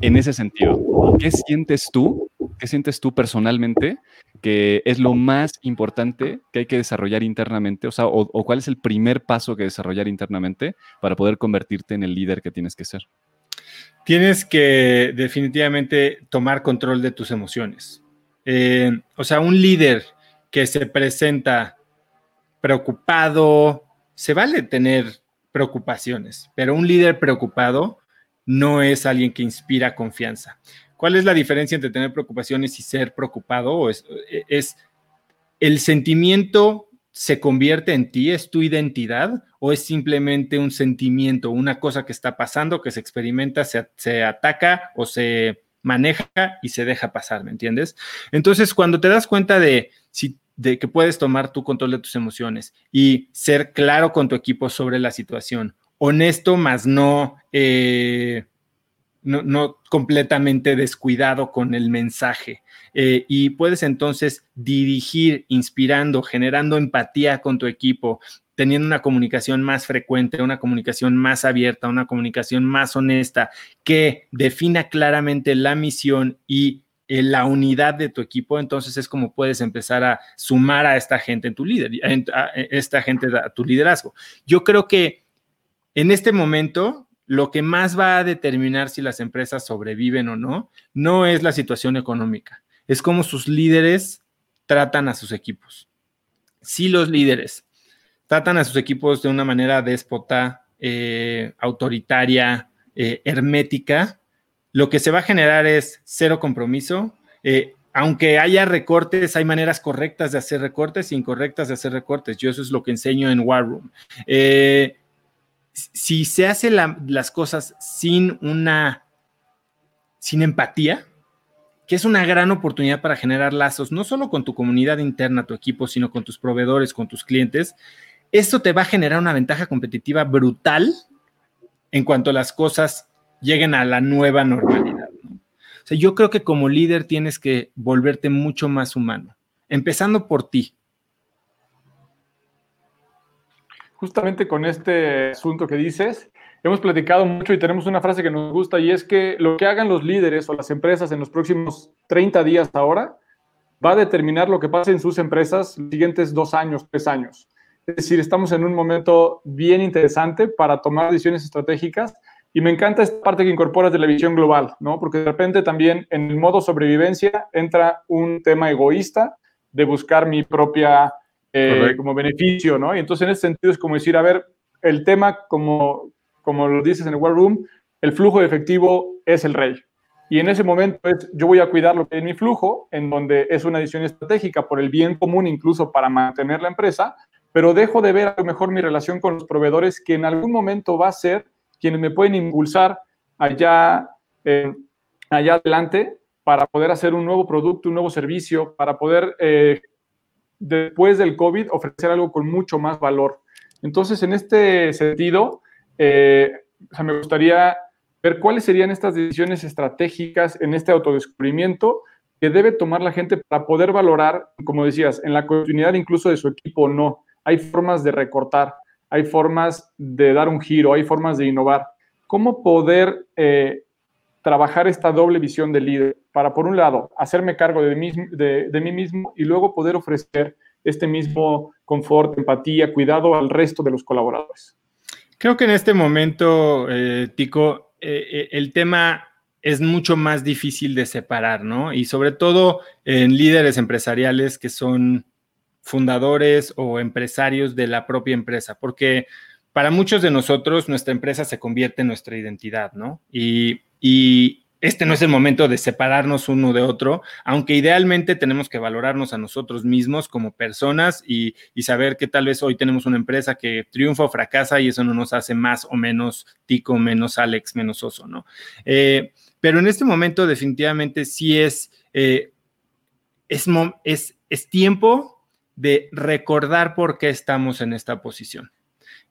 En ese sentido, ¿qué sientes tú? ¿Qué sientes tú personalmente que es lo más importante que hay que desarrollar internamente? O sea, o cuál es el primer paso que desarrollar internamente para poder convertirte en el líder que tienes que ser? tienes que definitivamente tomar control de tus emociones. Eh, o sea, un líder que se presenta preocupado, se vale tener preocupaciones, pero un líder preocupado no es alguien que inspira confianza. ¿Cuál es la diferencia entre tener preocupaciones y ser preocupado? Es, es el sentimiento se convierte en ti, es tu identidad o es simplemente un sentimiento, una cosa que está pasando, que se experimenta, se, ataca o se maneja y se deja pasar, ¿me entiendes? Entonces, cuando te das cuenta de, de que puedes tomar tu control de tus emociones y ser claro con tu equipo sobre la situación, honesto, más no... Eh, no, completamente descuidado con el mensaje. Eh, y puedes entonces dirigir, inspirando, generando empatía con tu equipo, teniendo una comunicación más frecuente, una comunicación más abierta, una comunicación más honesta, que defina claramente la misión y eh, la unidad de tu equipo, entonces es como puedes empezar a sumar a esta gente en tu líder, a esta gente a tu liderazgo. Yo creo que en este momento lo que más va a determinar si las empresas sobreviven o no, no es la situación económica, es cómo sus líderes tratan a sus equipos. Si los líderes tratan a sus equipos de una manera déspota, eh, autoritaria, eh, hermética, lo que se va a generar es cero compromiso. Eh, aunque haya recortes, hay maneras correctas de hacer recortes incorrectas de hacer recortes. Yo eso es lo que enseño en War Room. Si se hacen las cosas sin una, sin empatía, que es una gran oportunidad para generar lazos, no solo con tu comunidad interna, tu equipo, sino con tus proveedores, con tus clientes. Esto te va a generar una ventaja competitiva brutal en cuanto las cosas lleguen a la nueva normalidad. O sea, yo creo que como líder tienes que volverte mucho más humano, empezando por ti. Justamente con este asunto que dices, hemos platicado mucho y tenemos una frase que nos gusta y es que lo que hagan los líderes o las empresas en los próximos 30 días ahora va a determinar lo que pase en sus empresas los siguientes dos años, tres años. Es decir, estamos en un momento bien interesante para tomar decisiones estratégicas y me encanta esta parte que incorporas de la visión global, ¿no? Porque de repente también en el modo sobrevivencia entra un tema egoísta de buscar mi propia eh, como beneficio, ¿no? Y entonces en ese sentido es como decir, a ver, el tema como como lo dices en el War Room, el flujo de efectivo es el rey. Y en ese momento es, yo voy a cuidar lo que es mi flujo, en donde es una decisión estratégica por el bien común, incluso para mantener la empresa, pero dejo de ver a lo mejor mi relación con los proveedores, que en algún momento va a ser quienes me pueden impulsar allá, eh, allá adelante para poder hacer un nuevo producto, un nuevo servicio, para poder, eh, después del COVID, ofrecer algo con mucho más valor. Entonces, en este sentido, eh, me gustaría ver cuáles serían estas decisiones estratégicas en este autodescubrimiento que debe tomar la gente para poder valorar, como decías, en la continuidad incluso de su equipo o no. Hay formas de recortar, hay formas de dar un giro, hay formas de innovar. ¿Cómo poder eh, trabajar esta doble visión del líder para, por un lado, hacerme cargo de mí, de mí mismo y luego poder ofrecer este mismo confort, empatía, cuidado al resto de los colaboradores? Creo que en este momento, eh, Tico, eh, eh, el tema es mucho más difícil de separar, ¿no? Y sobre todo en líderes empresariales que son fundadores o empresarios de la propia empresa, porque para muchos de nosotros nuestra empresa se convierte en nuestra identidad, ¿no? Y, este no es el momento de separarnos uno de otro, aunque idealmente tenemos que valorarnos a nosotros mismos como personas y, saber que tal vez hoy tenemos una empresa que triunfa o fracasa y eso no nos hace más o menos tico, menos Alex, menos oso, ¿no? Eh, pero en este momento definitivamente sí es, eh, es, es, es, tiempo de recordar por qué estamos en esta posición.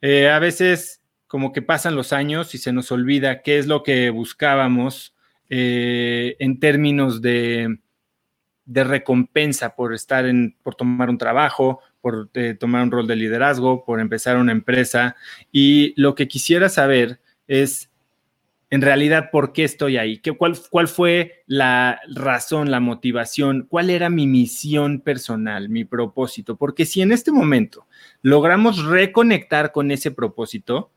Eh, a veces como que pasan los años y se nos olvida qué es lo que buscábamos eh, en términos de, recompensa por estar en, por tomar un trabajo, por eh, tomar un rol de liderazgo, por empezar una empresa. Y lo que quisiera saber es, en realidad, ¿por qué estoy ahí? ¿Qué, cuál, ¿Cuál fue la razón, la motivación? ¿Cuál era mi misión personal, mi propósito? Porque si en este momento logramos reconectar con ese propósito,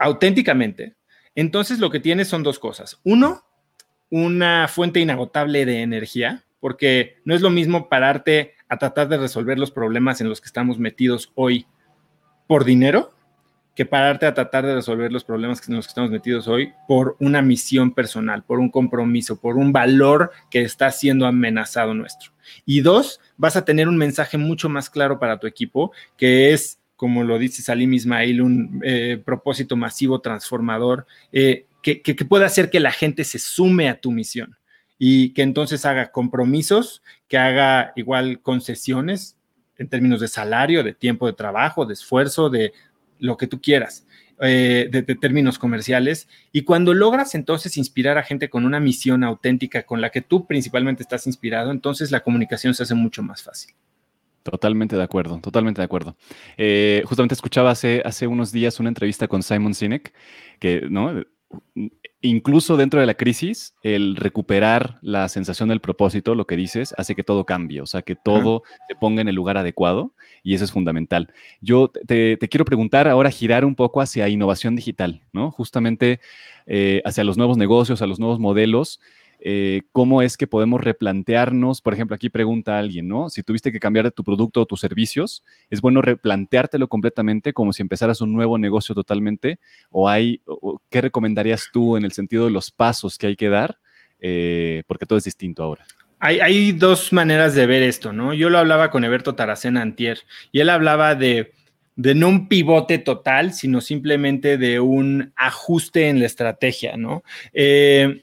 auténticamente, entonces lo que tienes son dos cosas. Uno, una fuente inagotable de energía, porque no es lo mismo pararte a tratar de resolver los problemas en los que estamos metidos hoy por dinero que pararte a tratar de resolver los problemas en los que estamos metidos hoy por una misión personal, por un compromiso, por un valor que está siendo amenazado nuestro. Y dos, vas a tener un mensaje mucho más claro para tu equipo, que es como lo dice Salim Ismail, un eh, propósito masivo transformador eh, que, que, pueda hacer que la gente se sume a tu misión y que entonces haga compromisos, que haga igual concesiones en términos de salario, de tiempo de trabajo, de esfuerzo, de lo que tú quieras. Eh, de, términos comerciales. Y cuando logras entonces inspirar a gente con una misión auténtica con la que tú principalmente estás inspirado, entonces la comunicación se hace mucho más fácil. Totalmente de acuerdo, totalmente de acuerdo. Eh, justamente escuchaba hace, hace unos días una entrevista con Simon Sinek, que, ¿no? Incluso dentro de la crisis, el recuperar la sensación del propósito, lo que dices, hace que todo cambie, o sea, que todo se ponga en el lugar adecuado y eso es fundamental. Yo te, quiero preguntar ahora, girar un poco hacia innovación digital, ¿no? Justamente eh, hacia los nuevos negocios, a los nuevos modelos. Eh, cómo es que podemos replantearnos, por ejemplo, aquí pregunta alguien, ¿no? Si tuviste que cambiar tu producto o tus servicios, ¿es bueno replanteártelo completamente como si empezaras un nuevo negocio totalmente? ¿O hay, qué recomendarías tú en el sentido de los pasos que hay que dar? Eh, porque todo es distinto ahora. Hay, hay, dos maneras de ver esto, ¿no? Yo lo hablaba con Eberto Taracena Antier y él hablaba de, de no un pivote total, sino simplemente de un ajuste en la estrategia, ¿no? Eh,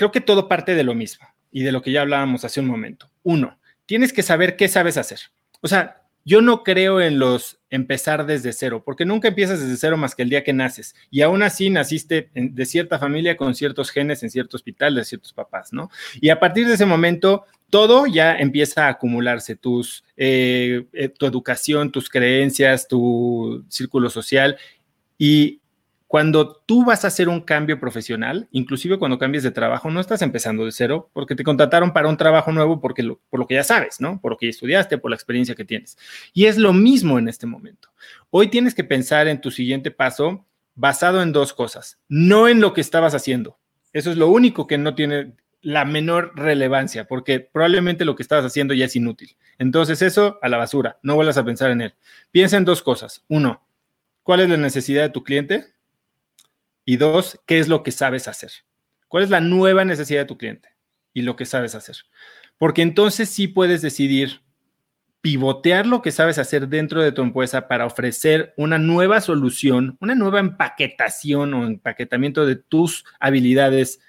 creo que todo parte de lo mismo y de lo que ya hablábamos hace un momento. Uno, tienes que saber qué sabes hacer. O sea, yo no creo en los empezar desde cero, porque nunca empiezas desde cero más que el día que naces. Y aún así naciste de cierta familia con ciertos genes en cierto hospital de ciertos papás, ¿no? Y a partir de ese momento, todo ya empieza a acumularse, tus, eh, eh, tu educación, tus creencias, tu círculo social. Y cuando tú vas a hacer un cambio profesional, inclusive cuando cambies de trabajo, no estás empezando de cero porque te contrataron para un trabajo nuevo porque por lo que ya sabes, ¿no? Por lo que ya estudiaste, por la experiencia que tienes. Y es lo mismo en este momento. Hoy tienes que pensar en tu siguiente paso basado en dos cosas, no en lo que estabas haciendo. Eso es lo único que no tiene la menor relevancia, porque probablemente lo que estabas haciendo ya es inútil. Entonces eso a la basura, no vuelvas a pensar en él. Piensa en dos cosas. Uno, ¿cuál es la necesidad de tu cliente? Y dos, ¿qué es lo que sabes hacer? ¿Cuál es la nueva necesidad de tu cliente y lo que sabes hacer? Porque entonces sí puedes decidir pivotear lo que sabes hacer dentro de tu empresa para ofrecer una nueva solución, una nueva empaquetación o empaquetamiento de tus habilidades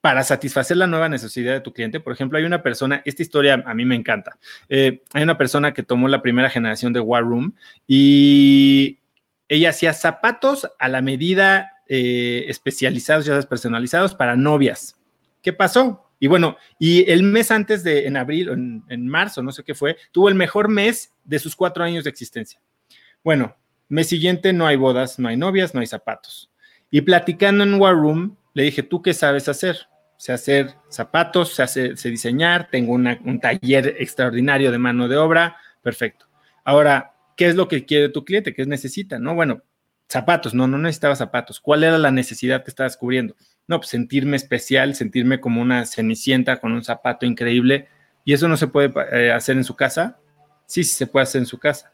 para satisfacer la nueva necesidad de tu cliente. Por ejemplo, hay una persona, esta historia a mí me encanta. Eh, hay una persona que tomó la primera generación de War Room y ella hacía zapatos a la medida eh, especializados, ya sabes, personalizados para novias. ¿Qué pasó? Y bueno, y el mes antes de, en abril, en, en marzo, no sé qué fue, tuvo el mejor mes de sus cuatro años de existencia. Bueno, mes siguiente no hay bodas, no hay novias, no hay zapatos. Y platicando en War Room, le dije, ¿tú qué sabes hacer? Sé hacer zapatos, sé, hacer, sé diseñar, tengo un taller extraordinario de mano de obra, perfecto. Ahora, ¿qué es lo que quiere tu cliente? ¿Qué necesita? No, bueno, zapatos, no, no necesitaba zapatos. ¿Cuál era la necesidad que estabas cubriendo? No, pues sentirme especial, sentirme como una cenicienta con un zapato increíble. ¿Y eso no se puede eh, hacer en su casa? Sí, sí se puede hacer en su casa.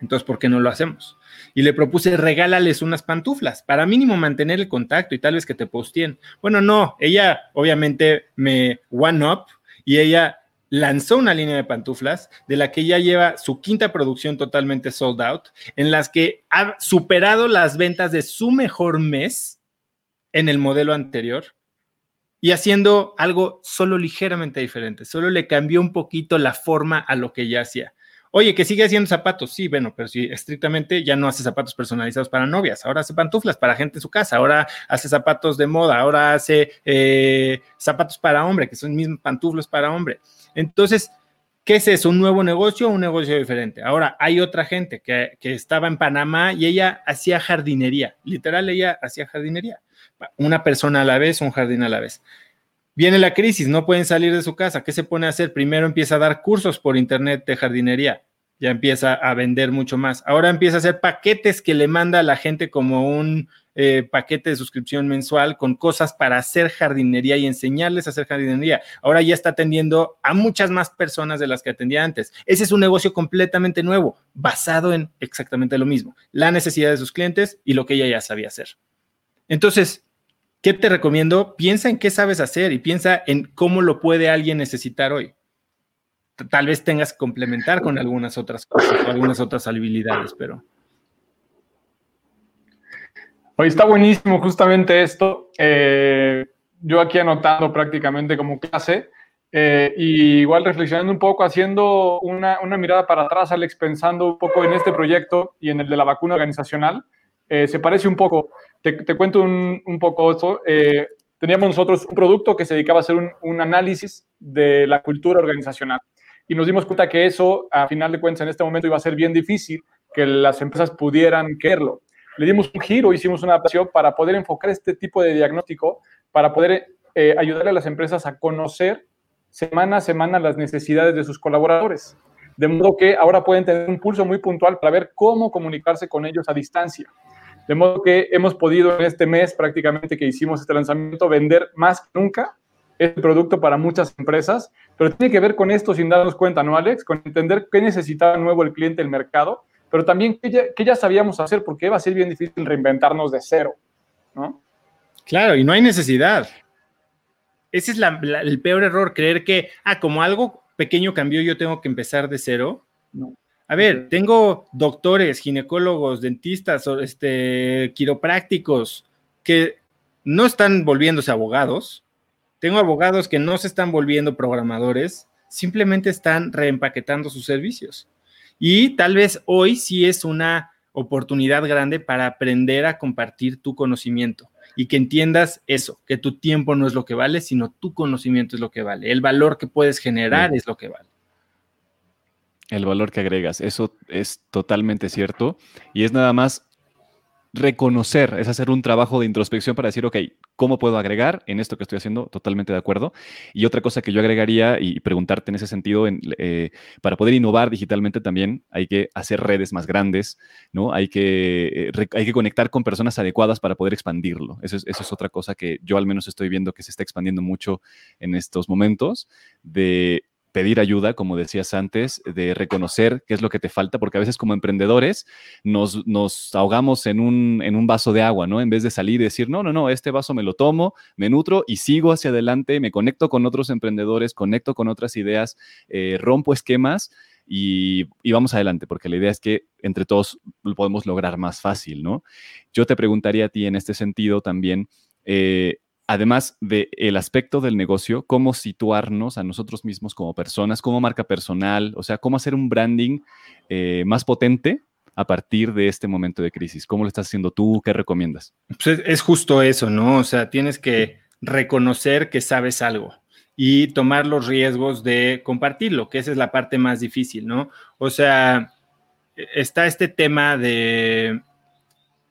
Entonces, ¿por qué no lo hacemos? Y le propuse, regálales unas pantuflas para mínimo mantener el contacto y tal vez que te posteen. Bueno, no, ella obviamente me one up y ella lanzó una línea de pantuflas de la que ya lleva su quinta producción totalmente sold out, en las que ha superado las ventas de su mejor mes en el modelo anterior y haciendo algo solo ligeramente diferente, solo le cambió un poquito la forma a lo que ya hacía. Oye, que sigue haciendo zapatos, sí, bueno, pero sí, estrictamente ya no hace zapatos personalizados para novias, ahora hace pantuflas para gente en su casa, ahora hace zapatos de moda, ahora hace eh, zapatos para hombre, que son mismos pantuflas para hombre. Entonces, ¿qué es eso? ¿Un nuevo negocio o un negocio diferente? Ahora, hay otra gente que, estaba en Panamá y ella hacía jardinería, literal, ella hacía jardinería. Una persona a la vez, un jardín a la vez. Viene la crisis, no pueden salir de su casa. ¿Qué se pone a hacer? Primero empieza a dar cursos por internet de jardinería. Ya empieza a vender mucho más. Ahora empieza a hacer paquetes que le manda a la gente como un eh, paquete de suscripción mensual con cosas para hacer jardinería y enseñarles a hacer jardinería. Ahora ya está atendiendo a muchas más personas de las que atendía antes. Ese es un negocio completamente nuevo, basado en exactamente lo mismo, la necesidad de sus clientes y lo que ella ya sabía hacer. Entonces, ¿qué te recomiendo? Piensa en qué sabes hacer y piensa en cómo lo puede alguien necesitar hoy. Tal vez tengas que complementar con algunas otras cosas algunas otras habilidades, pero... Hoy está buenísimo justamente esto. Eh, yo aquí anotando prácticamente como clase eh, y igual reflexionando un poco, haciendo una, mirada para atrás, Alex, pensando un poco en este proyecto y en el de la vacuna organizacional. Eh, se parece un poco, te, cuento un, poco esto. teníamos nosotros un producto que se dedicaba a hacer un, un análisis de la cultura organizacional y nos dimos cuenta que eso, a final de cuentas, en este momento iba a ser bien difícil que las empresas pudieran quererlo le dimos un giro, hicimos una adaptación para poder enfocar este tipo de diagnóstico, para poder eh, ayudarle a las empresas a conocer semana a semana las necesidades de sus colaboradores. De modo que ahora pueden tener un pulso muy puntual para ver cómo comunicarse con ellos a distancia. De modo que hemos podido en este mes prácticamente que hicimos este lanzamiento vender más que nunca este producto para muchas empresas, pero tiene que ver con esto sin darnos cuenta, ¿no, Alex? Con entender qué necesitaba nuevo el cliente, el mercado, pero también qué ya, ya sabíamos hacer porque va a ser bien difícil reinventarnos de cero, ¿no? Claro, y no hay necesidad. Ese es el peor error, creer que, ah, como algo pequeño cambió, yo tengo que empezar de cero. No. A ver, tengo doctores, ginecólogos, dentistas, este, quiroprácticos que no están volviéndose abogados. Tengo abogados que no se están volviendo programadores, simplemente están reempaquetando sus servicios. Y tal vez hoy sí es una oportunidad grande para aprender a compartir tu conocimiento y que entiendas eso, que tu tiempo no es lo que vale, sino tu conocimiento es lo que vale. El valor que puedes generar es lo que vale. El valor que agregas, eso es totalmente cierto. Y es nada más reconocer, es hacer un trabajo de introspección para decir, ok, ¿cómo puedo agregar en esto que estoy haciendo? Totalmente de acuerdo. Y otra cosa que yo agregaría y preguntarte en ese sentido, eh, para poder innovar digitalmente también hay que hacer redes más grandes, ¿no? Hay que, eh, hay que conectar con personas adecuadas para poder expandirlo. Eso es, eso es otra cosa que yo al menos estoy viendo que se está expandiendo mucho en estos momentos, de pedir ayuda, como decías antes, de reconocer qué es lo que te falta, porque a veces como emprendedores nos, nos ahogamos en un, en un, vaso de agua, ¿no? En vez de salir y decir, no, no, no, este vaso me lo tomo, me nutro y sigo hacia adelante, me conecto con otros emprendedores, conecto con otras ideas, eh, rompo esquemas. Y, y, vamos adelante, porque la idea es que entre todos lo podemos lograr más fácil, ¿no? Yo te preguntaría a ti en este sentido también, eh, además del aspecto del negocio, cómo situarnos a nosotros mismos como personas, como marca personal, o sea, cómo hacer un branding eh, más potente a partir de este momento de crisis. ¿Cómo lo estás haciendo tú? ¿Qué recomiendas? Pues es justo eso, ¿no? O sea, tienes que reconocer que sabes algo y tomar los riesgos de compartirlo, que esa es la parte más difícil, ¿no? O sea, e-, está este tema de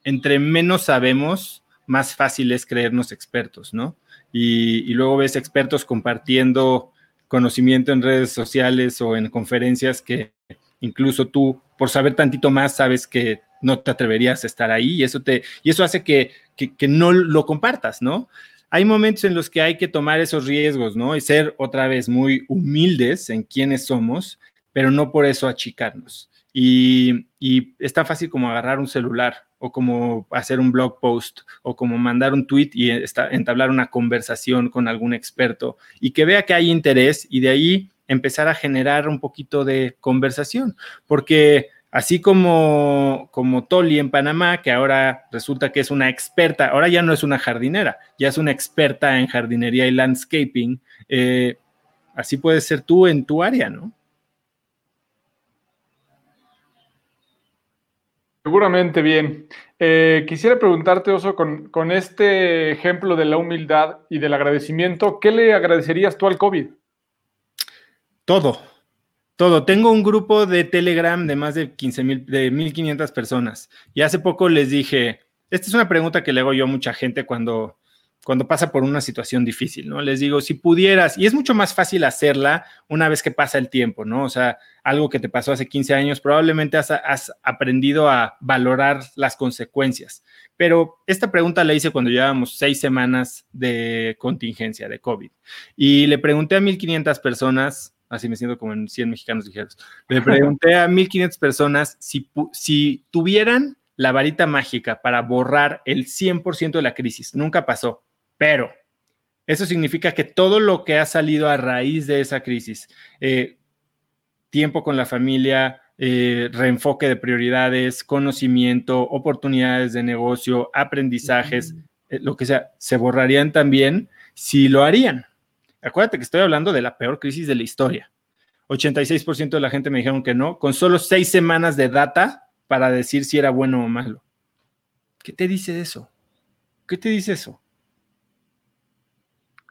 entre menos sabemos, más fácil es creernos expertos, ¿no? Y, luego ves expertos compartiendo conocimiento en redes sociales o en conferencias que incluso tú, por saber tantito más, sabes que no te atreverías a estar ahí y eso, te, y eso hace que, que, no lo compartas, ¿no? Hay momentos en los que hay que tomar esos riesgos, ¿no? Y ser otra vez muy humildes en quiénes somos, pero no por eso achicarnos. Y, y está fácil como agarrar un celular o como hacer un blog post o como mandar un tweet y entablar una conversación con algún experto y que vea que hay interés y de ahí empezar a generar un poquito de conversación, porque así como, como Toli en Panamá, que ahora resulta que es una experta, ahora ya no es una jardinera, ya es una experta en jardinería y landscaping, eh, así puedes ser tú en tu área, ¿no? Seguramente bien. Eh, quisiera preguntarte, Oso, con, con, este ejemplo de la humildad y del agradecimiento, ¿qué le agradecerías tú al COVID? Todo, todo. Tengo un grupo de Telegram de más de 15 mil, de 1500 personas. Y hace poco les dije, esta es una pregunta que le hago yo a mucha gente cuando, cuando pasa por una situación difícil, ¿no? Les digo, si pudieras, y es mucho más fácil hacerla una vez que pasa el tiempo, ¿no? O sea, algo que te pasó hace 15 años, probablemente has, aprendido a valorar las consecuencias. Pero esta pregunta la hice cuando llevábamos seis semanas de contingencia de COVID. Y le pregunté a 1.500 personas, así me siento como en 100 mexicanos ligeros, le pregunté a 1.500 personas si, si tuvieran la varita mágica para borrar el 100% de la crisis. Nunca pasó pero eso significa que todo lo que ha salido a raíz de esa crisis, eh, tiempo con la familia, eh, reenfoque de prioridades, conocimiento, oportunidades de negocio, aprendizajes, eh, lo que sea, se borrarían también si lo harían. Acuérdate que estoy hablando de la peor crisis de la historia. 86% de la gente me dijeron que no, con solo seis semanas de data para decir si era bueno o malo. ¿Qué te dice eso? ¿Qué te dice eso?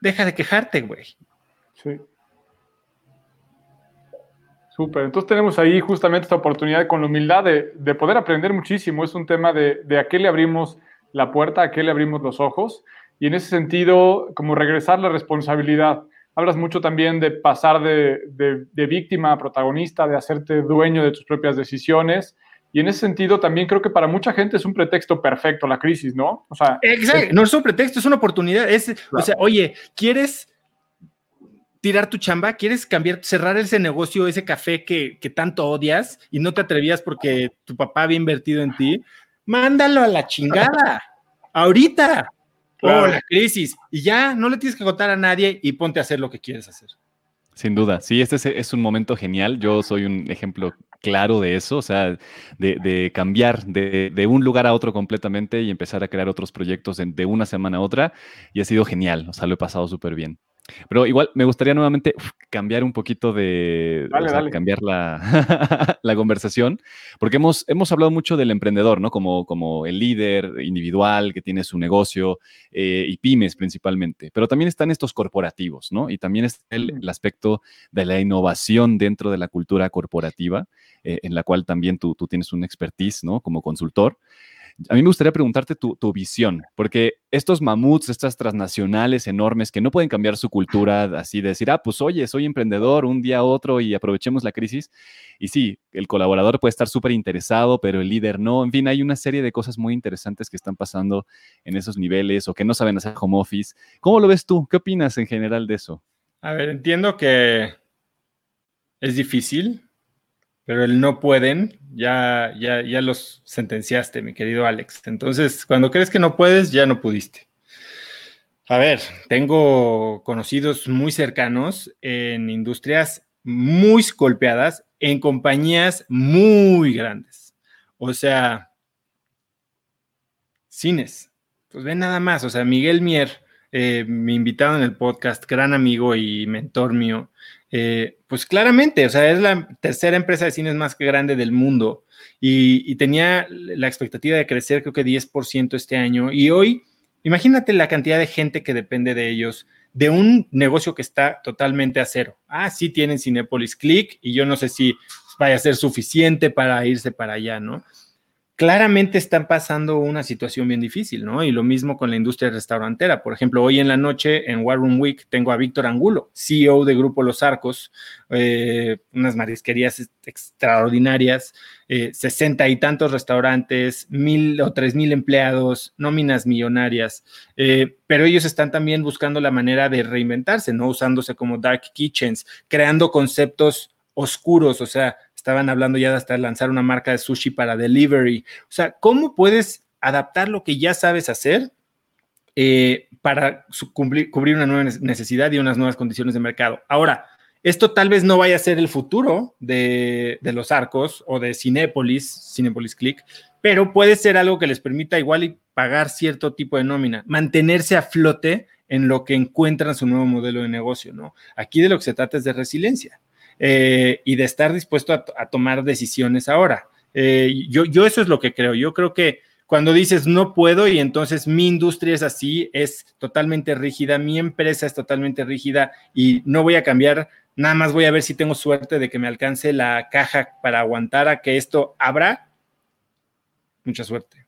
Deja de quejarte, güey. Sí. Súper, entonces tenemos ahí justamente esta oportunidad con la humildad de, poder aprender muchísimo. Es un tema de, de, a qué le abrimos la puerta, a qué le abrimos los ojos. Y en ese sentido, como regresar la responsabilidad. Hablas mucho también de pasar de, de víctima a protagonista, de hacerte dueño de tus propias decisiones. Y en ese sentido, también creo que para mucha gente es un pretexto perfecto la crisis, ¿no? O sea, Exacto, no es un pretexto, es una oportunidad. Es, O sea, oye, ¿quieres tirar tu chamba? ¿Quieres cambiar, cerrar ese negocio, ese café que, tanto odias y no te atrevías porque tu papá había invertido en ti? Mándalo a la chingada, ahorita, o la crisis, y ya no le tienes que contar a nadie y ponte a hacer lo que quieres hacer. Sin duda, sí, este es, un momento genial. Yo soy un ejemplo claro de eso, o sea, de, cambiar de, un lugar a otro completamente y empezar a crear otros proyectos de, una semana a otra. Y ha sido genial, o sea, lo he pasado súper bien. Pero igual me gustaría nuevamente cambiar un poquito de, cambiar la, la, conversación, porque hemos, hemos hablado mucho del emprendedor, ¿no? Como, como el líder individual que tiene su negocio eh, y pymes principalmente, pero también están estos corporativos, ¿no? Y también está el, aspecto de la innovación dentro de la cultura corporativa, eh, en la cual también tú, tú tienes un expertise, ¿no? Como consultor. A mí me gustaría preguntarte tu, visión, porque estos mamuts, estas transnacionales enormes que no pueden cambiar su cultura, así de decir, ah, pues oye, soy emprendedor un día a otro y aprovechemos la crisis. Y sí, el colaborador puede estar súper interesado, pero el líder no. En fin, hay una serie de cosas muy interesantes que están pasando en esos niveles o que no saben hacer home office. ¿Cómo lo ves tú? ¿Qué opinas en general de eso? A ver, entiendo que es difícil, pero el no pueden, ya, ya, ya los sentenciaste, mi querido Alex. Entonces, cuando crees que no puedes, ya no pudiste. A ver, tengo conocidos muy cercanos en industrias muy golpeadas, en compañías muy grandes. O sea, cines. Pues ven nada más. O sea, Miguel Mier, eh, mi invitado en el podcast, gran amigo y mentor mío, eh, pues claramente, o sea, es la tercera empresa de cines más grande del mundo y, tenía la expectativa de crecer creo que 10% este año y hoy, imagínate la cantidad de gente que depende de ellos, de un negocio que está totalmente a cero. Ah, sí tienen Cinepolis Click y yo no sé si vaya a ser suficiente para irse para allá, ¿no? Claramente están pasando una situación bien difícil, ¿no? Y lo mismo con la industria restaurantera. Por ejemplo, hoy en la noche en War Room Week tengo a Víctor Angulo, CEO de Grupo Los Arcos, eh, unas marisquerías extraordinarias, eh, sesenta y tantos restaurantes, mil o tres mil empleados, nóminas millonarias, eh, pero ellos están también buscando la manera de reinventarse, ¿no? Usándose como dark kitchens, creando conceptos oscuros, o sea, estaban hablando ya de hasta lanzar una marca de sushi para delivery. O sea, ¿cómo puedes adaptar lo que ya sabes hacer eh, para cubrir una nueva necesidad y unas nuevas condiciones de mercado? Ahora, esto tal vez no vaya a ser el futuro de, los arcos o de Cinépolis, Cinépolis Click, pero puede ser algo que les permita igual y pagar cierto tipo de nómina, mantenerse a flote en lo que encuentran su nuevo modelo de negocio, ¿no? Aquí de lo que se trata es de resiliencia. Eh, y de estar dispuesto a, tomar decisiones ahora. Eh, yo, yo eso es lo que creo. Yo creo que cuando dices no puedo y entonces mi industria es así, es totalmente rígida, mi empresa es totalmente rígida y no voy a cambiar, nada más voy a ver si tengo suerte de que me alcance la caja para aguantar a que esto abra. Mucha suerte.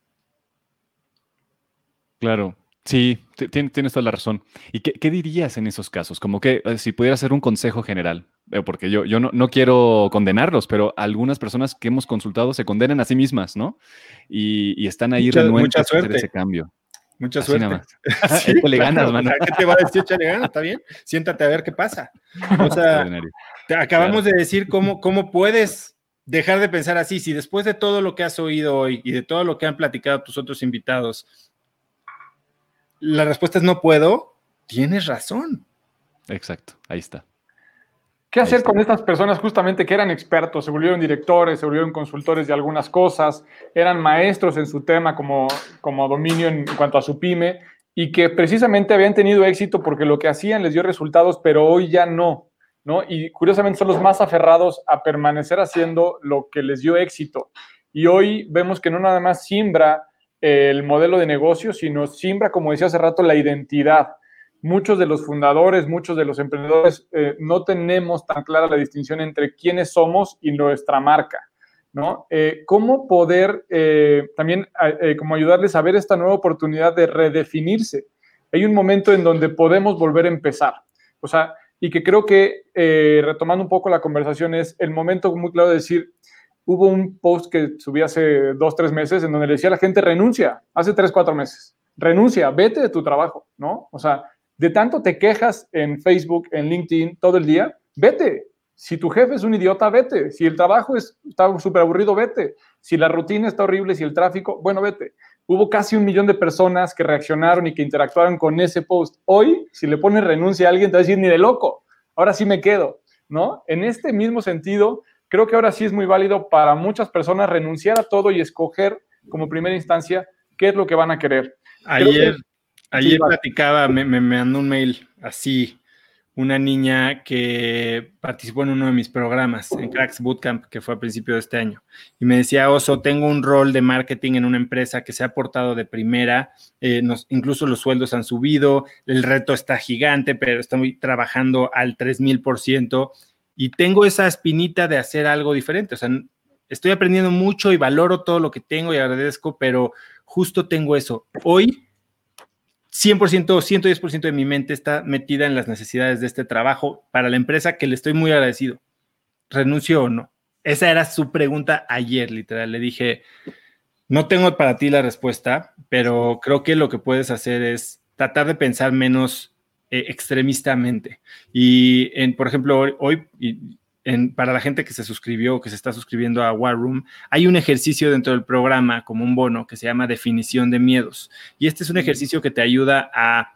Claro, Sí, tienes toda la razón. ¿Y qué, dirías en esos casos? Como que eh, si pudiera ser un consejo general, eh, porque yo, yo no, quiero condenarlos, pero algunas personas que hemos consultado se condenan a sí mismas, ¿no? Y, están ahí renuentes a hacer ese cambio. Mucha suerte. sí, le ganas, mano. ¿Qué te va a decir? Échale ganas, está bien. Siéntate a ver qué pasa. O sea, te acabamos de decir cómo, cómo puedes dejar de pensar así. Si después de todo lo que has oído hoy y de todo lo que han platicado tus otros invitados, la respuesta es no puedo, tienes razón. Exacto, ahí está. ¿Qué hacer con estas personas justamente que eran expertos, se volvieron directores, se volvieron consultores de algunas cosas, eran maestros en su tema como, como dominio en cuanto a su pyme y que precisamente habían tenido éxito porque lo que hacían les dio resultados, pero hoy ya no, ¿no? Y curiosamente son los más aferrados a permanecer haciendo lo que les dio éxito. Y hoy vemos que no nada más siembra el modelo de negocio, sino siembra, como decía hace rato, la identidad. muchos de los fundadores, muchos de los emprendedores eh, no tenemos tan clara la distinción entre quiénes somos y nuestra marca, ¿no? Eh, ¿Cómo poder eh, también como ayudarles a ver esta nueva oportunidad de redefinirse? Hay un momento en donde podemos volver a empezar, o sea, y que creo que, retomando un poco la conversación, es el momento muy claro de decir, hubo un post que subí hace dos, tres meses en donde le decía a la gente, renuncia, hace tres, cuatro meses, renuncia, vete de tu trabajo, ¿no? O sea, de tanto te quejas en Facebook, en LinkedIn todo el día, vete. Si tu jefe es un idiota, vete. Si el trabajo está súper aburrido, vete. Si la rutina está horrible, si el tráfico, bueno, vete. Hubo casi un millón de personas que reaccionaron y que interactuaron con ese post. Hoy, si le pones renuncia a alguien, te va a decir, ni de loco, ahora sí me quedo, ¿no? En este mismo sentido, creo que ahora sí es muy válido para muchas personas renunciar a todo y escoger como primera instancia qué es lo que van a querer. Ayer, Ayer platicaba, me, me, mandó un mail así, una niña que participó en uno de mis programas, en Cracks Bootcamp, que fue a principio de este año. Y me decía, Oso, tengo un rol de marketing en una empresa que se ha portado de primera, eh, nos, incluso los sueldos han subido, el reto está gigante, pero estoy trabajando al 3000% y tengo esa espinita de hacer algo diferente. O sea, estoy aprendiendo mucho y valoro todo lo que tengo y agradezco, pero justo tengo eso. Hoy 100%, 110% de mi mente está metida en las necesidades de este trabajo para la empresa que le estoy muy agradecido. ¿Renuncio o no? Esa era su pregunta ayer, literal. Le dije, no tengo para ti la respuesta, pero creo que lo que puedes hacer es tratar de pensar menos eh, extremistamente. Y, en, por ejemplo, hoy, para la gente que se suscribió o que se está suscribiendo a War Room, hay un ejercicio dentro del programa como un bono que se llama definición de miedos. Y este es un ejercicio que te ayuda a,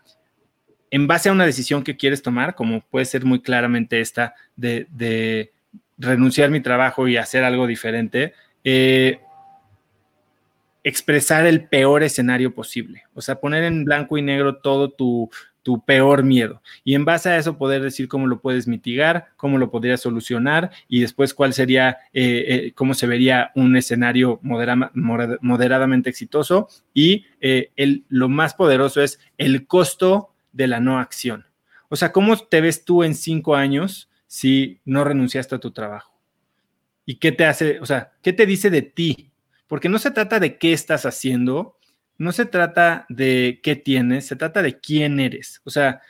en base a una decisión que quieres tomar, como puede ser muy claramente esta de, renunciar a mi trabajo y hacer algo diferente, eh, expresar el peor escenario posible. O sea, poner en blanco y negro todo tu, tu peor miedo. Y en base a eso poder decir cómo lo puedes mitigar, cómo lo podrías solucionar y después cuál sería, eh, eh, cómo se vería un escenario moderadamente exitoso. Y eh, el, lo más poderoso es el costo de la no acción. O sea, ¿cómo te ves tú en cinco años si no renunciaste a tu trabajo? ¿Y qué te hace, o sea, qué te dice de ti? Porque no se trata de qué estás haciendo, no se trata de qué tienes, se trata de quién eres. O sea,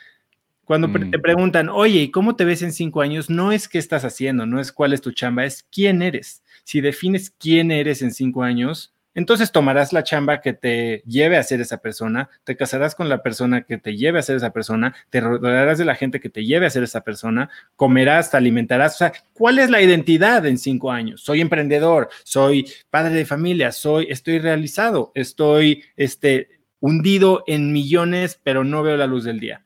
cuando te mm. preguntan, oye, ¿y cómo te ves en cinco años? No es qué estás haciendo, no es cuál es tu chamba, es quién eres. Si defines quién eres en cinco años, entonces tomarás la chamba que te lleve a ser esa persona, te casarás con la persona que te lleve a ser esa persona, te rodearás de la gente que te lleve a ser esa persona, comerás, te alimentarás. O sea, ¿cuál es la identidad en cinco años? Soy emprendedor, soy padre de familia, soy, estoy realizado, estoy este, hundido en millones, pero no veo la luz del día.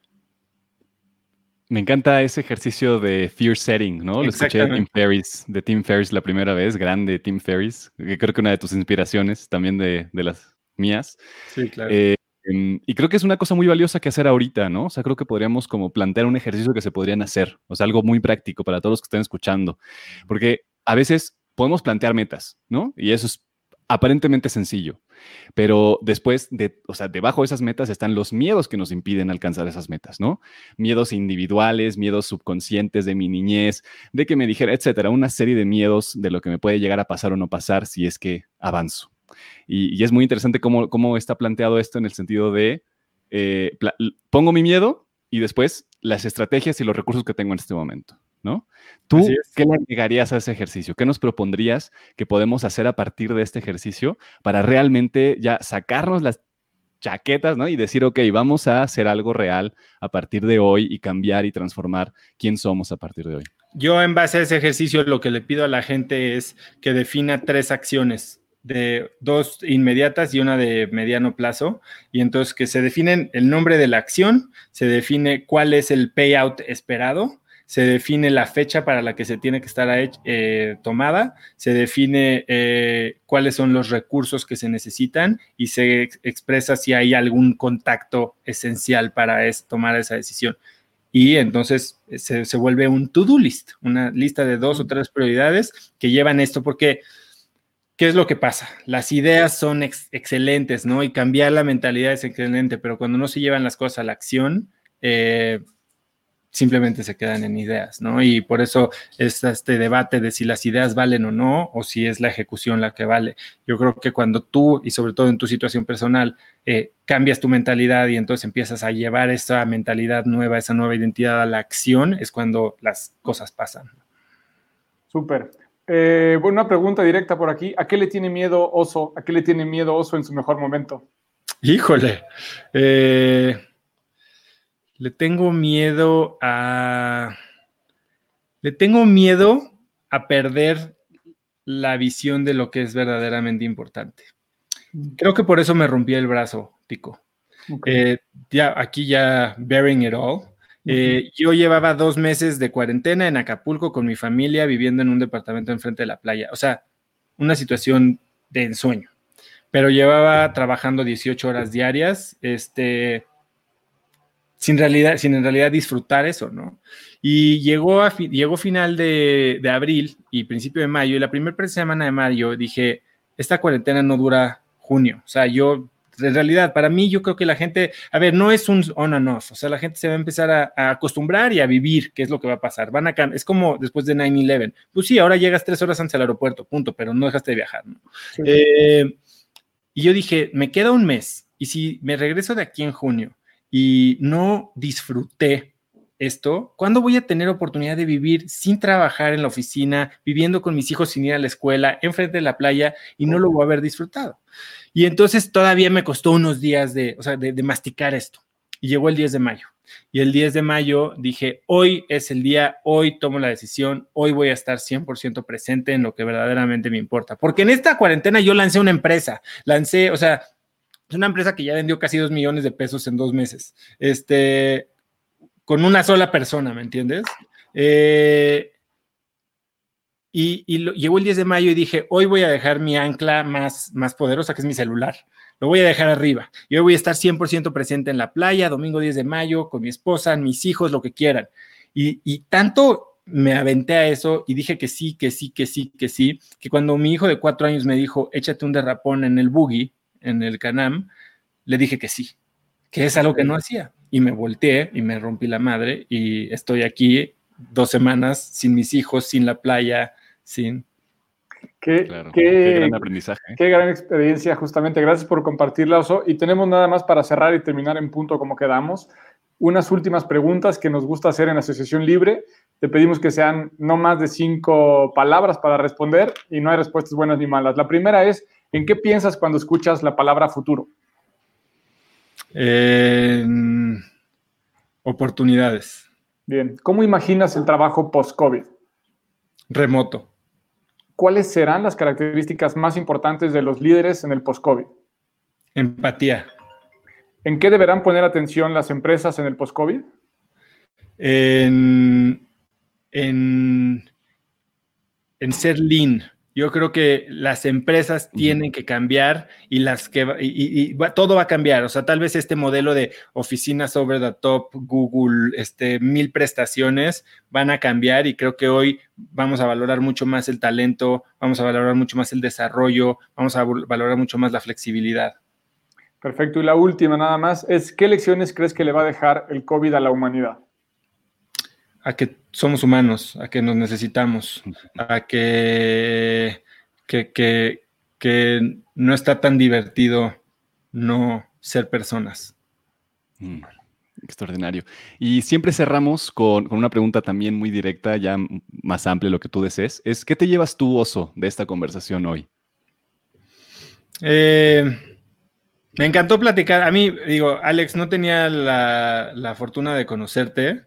Me encanta ese ejercicio de fear setting, ¿no? Lo escuché de Tim Ferris, de Tim Ferris la primera vez, grande Tim Ferris, que creo que una de tus inspiraciones, también de, las mías. Sí, claro. Eh, em, y creo que es una cosa muy valiosa que hacer ahorita, ¿no? O sea, creo que podríamos como plantear un ejercicio que se podrían hacer, o sea, algo muy práctico para todos los que estén escuchando, porque a veces podemos plantear metas, ¿no? Y eso es aparentemente sencillo, pero después de, o sea, debajo de esas metas están los miedos que nos impiden alcanzar esas metas, ¿no? Miedos individuales, miedos subconscientes de mi niñez, de que me dijera, etcétera, una serie de miedos de lo que me puede llegar a pasar o no pasar si es que avanzo. Y, es muy interesante cómo, cómo, está planteado esto en el sentido de, eh, pongo mi miedo y después las estrategias y los recursos que tengo en este momento. ¿No? ¿Tú qué le agregarías a ese ejercicio? ¿Qué nos propondrías que podemos hacer a partir de este ejercicio para realmente ya sacarnos las chaquetas, ¿no? Y decir, ok, vamos a hacer algo real a partir de hoy y cambiar y transformar quién somos a partir de hoy. Yo en base a ese ejercicio lo que le pido a la gente es que defina tres acciones de dos inmediatas y una de mediano plazo. Y entonces que se definen el nombre de la acción, se define cuál es el payout esperado se define la fecha para la que se tiene que estar eh, tomada, se define eh, cuáles son los recursos que se necesitan y se expresa si hay algún contacto esencial para tomar esa decisión. Y entonces eh, se, vuelve un to-do list, una lista de dos o tres prioridades que llevan esto, porque ¿qué es lo que pasa? Las ideas son excelentes, ¿no? Y cambiar la mentalidad es excelente, pero cuando no se llevan las cosas a la acción, eh, simplemente se quedan en ideas, ¿no? Y por eso es este debate de si las ideas valen o no, o si es la ejecución la que vale. Yo creo que cuando tú, y sobre todo en tu situación personal, eh, cambias tu mentalidad y entonces empiezas a llevar esa mentalidad nueva, esa nueva identidad a la acción, es cuando las cosas pasan. Súper. Eh, bueno, una pregunta directa por aquí. ¿A qué le tiene miedo Oso? ¿A qué le tiene miedo Oso en su mejor momento? Híjole. Eh, le tengo miedo a... Le tengo miedo a perder la visión de lo que es verdaderamente importante. Mm. Creo que por eso me rompí el brazo, Tico. Eh, ya, aquí ya bearing it all. Eh, yo llevaba dos meses de cuarentena en Acapulco con mi familia, viviendo en un departamento enfrente de la playa. O sea, una situación de ensueño. Pero llevaba trabajando 18 horas diarias. Este, sin, realidad, sin en realidad disfrutar eso, ¿no? Y llegó, a llegó final de, abril y principio de mayo, y la primera semana de mayo dije, esta cuarentena no dura junio, o sea, yo, en realidad, para mí yo creo que la gente, a ver, no es un on and off, o sea, la gente se va a empezar a, acostumbrar y a vivir, qué es lo que va a pasar, van a es como después de 9-11, pues sí, ahora llegas tres horas antes al aeropuerto, punto, pero no dejaste de viajar, ¿no? Eh, y yo dije, me queda un mes, y si me regreso de aquí en junio, y no disfruté esto, ¿cuándo voy a tener oportunidad de vivir sin trabajar en la oficina, viviendo con mis hijos sin ir a la escuela, enfrente de la playa y no lo voy a haber disfrutado? Y entonces todavía me costó unos días de, o sea, de, masticar esto. Y llegó el 10 de mayo. Y el 10 de mayo dije, hoy es el día, hoy tomo la decisión, hoy voy a estar 100% presente en lo que verdaderamente me importa. Porque en esta cuarentena yo lancé una empresa, lancé, o sea, es una empresa que ya vendió casi dos millones de pesos en dos meses. Este, con una sola persona, ¿me entiendes? Eh, y, llegó el 10 de mayo y dije, hoy voy a dejar mi ancla más, más poderosa, que es mi celular. Lo voy a dejar arriba. Y hoy voy a estar 100% presente en la playa, domingo 10 de mayo, con mi esposa, mis hijos, lo que quieran. Y, y tanto me aventé a eso y dije que sí, que sí, que sí, que sí, que cuando mi hijo de cuatro años me dijo, échate un derrapón en el buggy, en el Canam, le dije que sí, que es algo que no hacía. Y me volteé y me rompí la madre y estoy aquí dos semanas sin mis hijos, sin la playa, sin... Qué, qué, gran aprendizaje. ¿eh? Qué gran experiencia, justamente. Gracias por compartirla, Oso. Y tenemos nada más para cerrar y terminar en punto como quedamos. Unas últimas preguntas que nos gusta hacer en Asociación Libre. Te pedimos que sean no más de cinco palabras para responder y no hay respuestas buenas ni malas. La primera es, ¿En qué piensas cuando escuchas la palabra futuro? oportunidades. Bien. ¿Cómo imaginas el trabajo post-COVID? Remoto. ¿Cuáles serán las características más importantes de los líderes en el post-COVID? Empatía. ¿En qué deberán poner atención las empresas en el post-COVID? En, en, en ser lean. Yo creo que las empresas tienen que cambiar y las que y, todo va a cambiar. O sea, tal vez este modelo de oficinas over the top, Google, este, mil prestaciones van a cambiar y creo que hoy vamos a valorar mucho más el talento, vamos a valorar mucho más el desarrollo, vamos a valorar mucho más la flexibilidad. Perfecto. Y la última nada más es, ¿qué lecciones crees que le va a dejar el COVID a la humanidad? a que somos humanos, a que nos necesitamos, a que, que, no está tan divertido no ser personas. Mm, extraordinario. Y siempre cerramos con, una pregunta también muy directa, ya más amplia lo que tú desees. Es, ¿qué te llevas tú, Oso, de esta conversación hoy? Eh, me encantó platicar. A mí, digo, Alex, no tenía la, la fortuna de conocerte.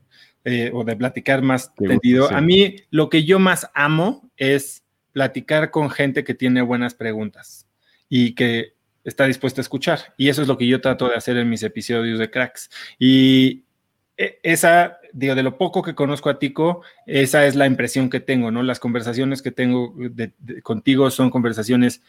Eh, o de platicar más tendido. A mí lo que yo más amo es platicar con gente que tiene buenas preguntas y que está dispuesta a escuchar. Y eso es lo que yo trato de hacer en mis episodios de Cracks. Y e, esa, digo, de lo poco que conozco a Tico, esa es la impresión que tengo, ¿no? Las conversaciones que tengo contigo son conversaciones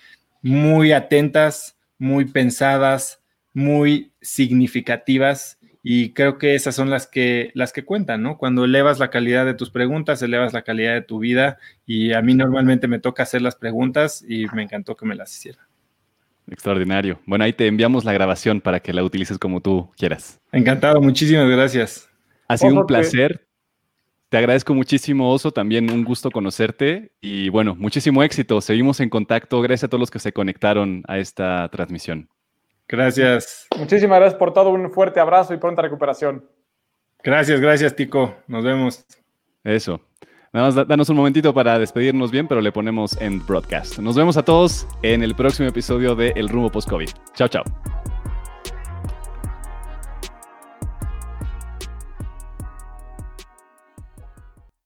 muy atentas, muy pensadas, muy significativas y creo que esas son las que, las que cuentan, ¿no? Cuando elevas la calidad de tus preguntas, elevas la calidad de tu vida. Y a mí normalmente me toca hacer las preguntas y me encantó que me las hiciera. Extraordinario. Bueno, ahí te enviamos la grabación para que la utilices como tú quieras. Encantado, muchísimas gracias. Ha sido un placer. Te agradezco muchísimo, Oso. También un gusto conocerte. Y bueno, muchísimo éxito. Seguimos en contacto. Gracias a todos los que se conectaron a esta transmisión. Gracias. Muchísimas gracias por todo. Un fuerte abrazo y pronta recuperación. Gracias, gracias, Tico. Nos vemos. Eso. Nada más danos un momentito para despedirnos bien, pero le ponemos en broadcast. Nos vemos a todos en el próximo episodio de El Rumbo Post-COVID. Chao, chao.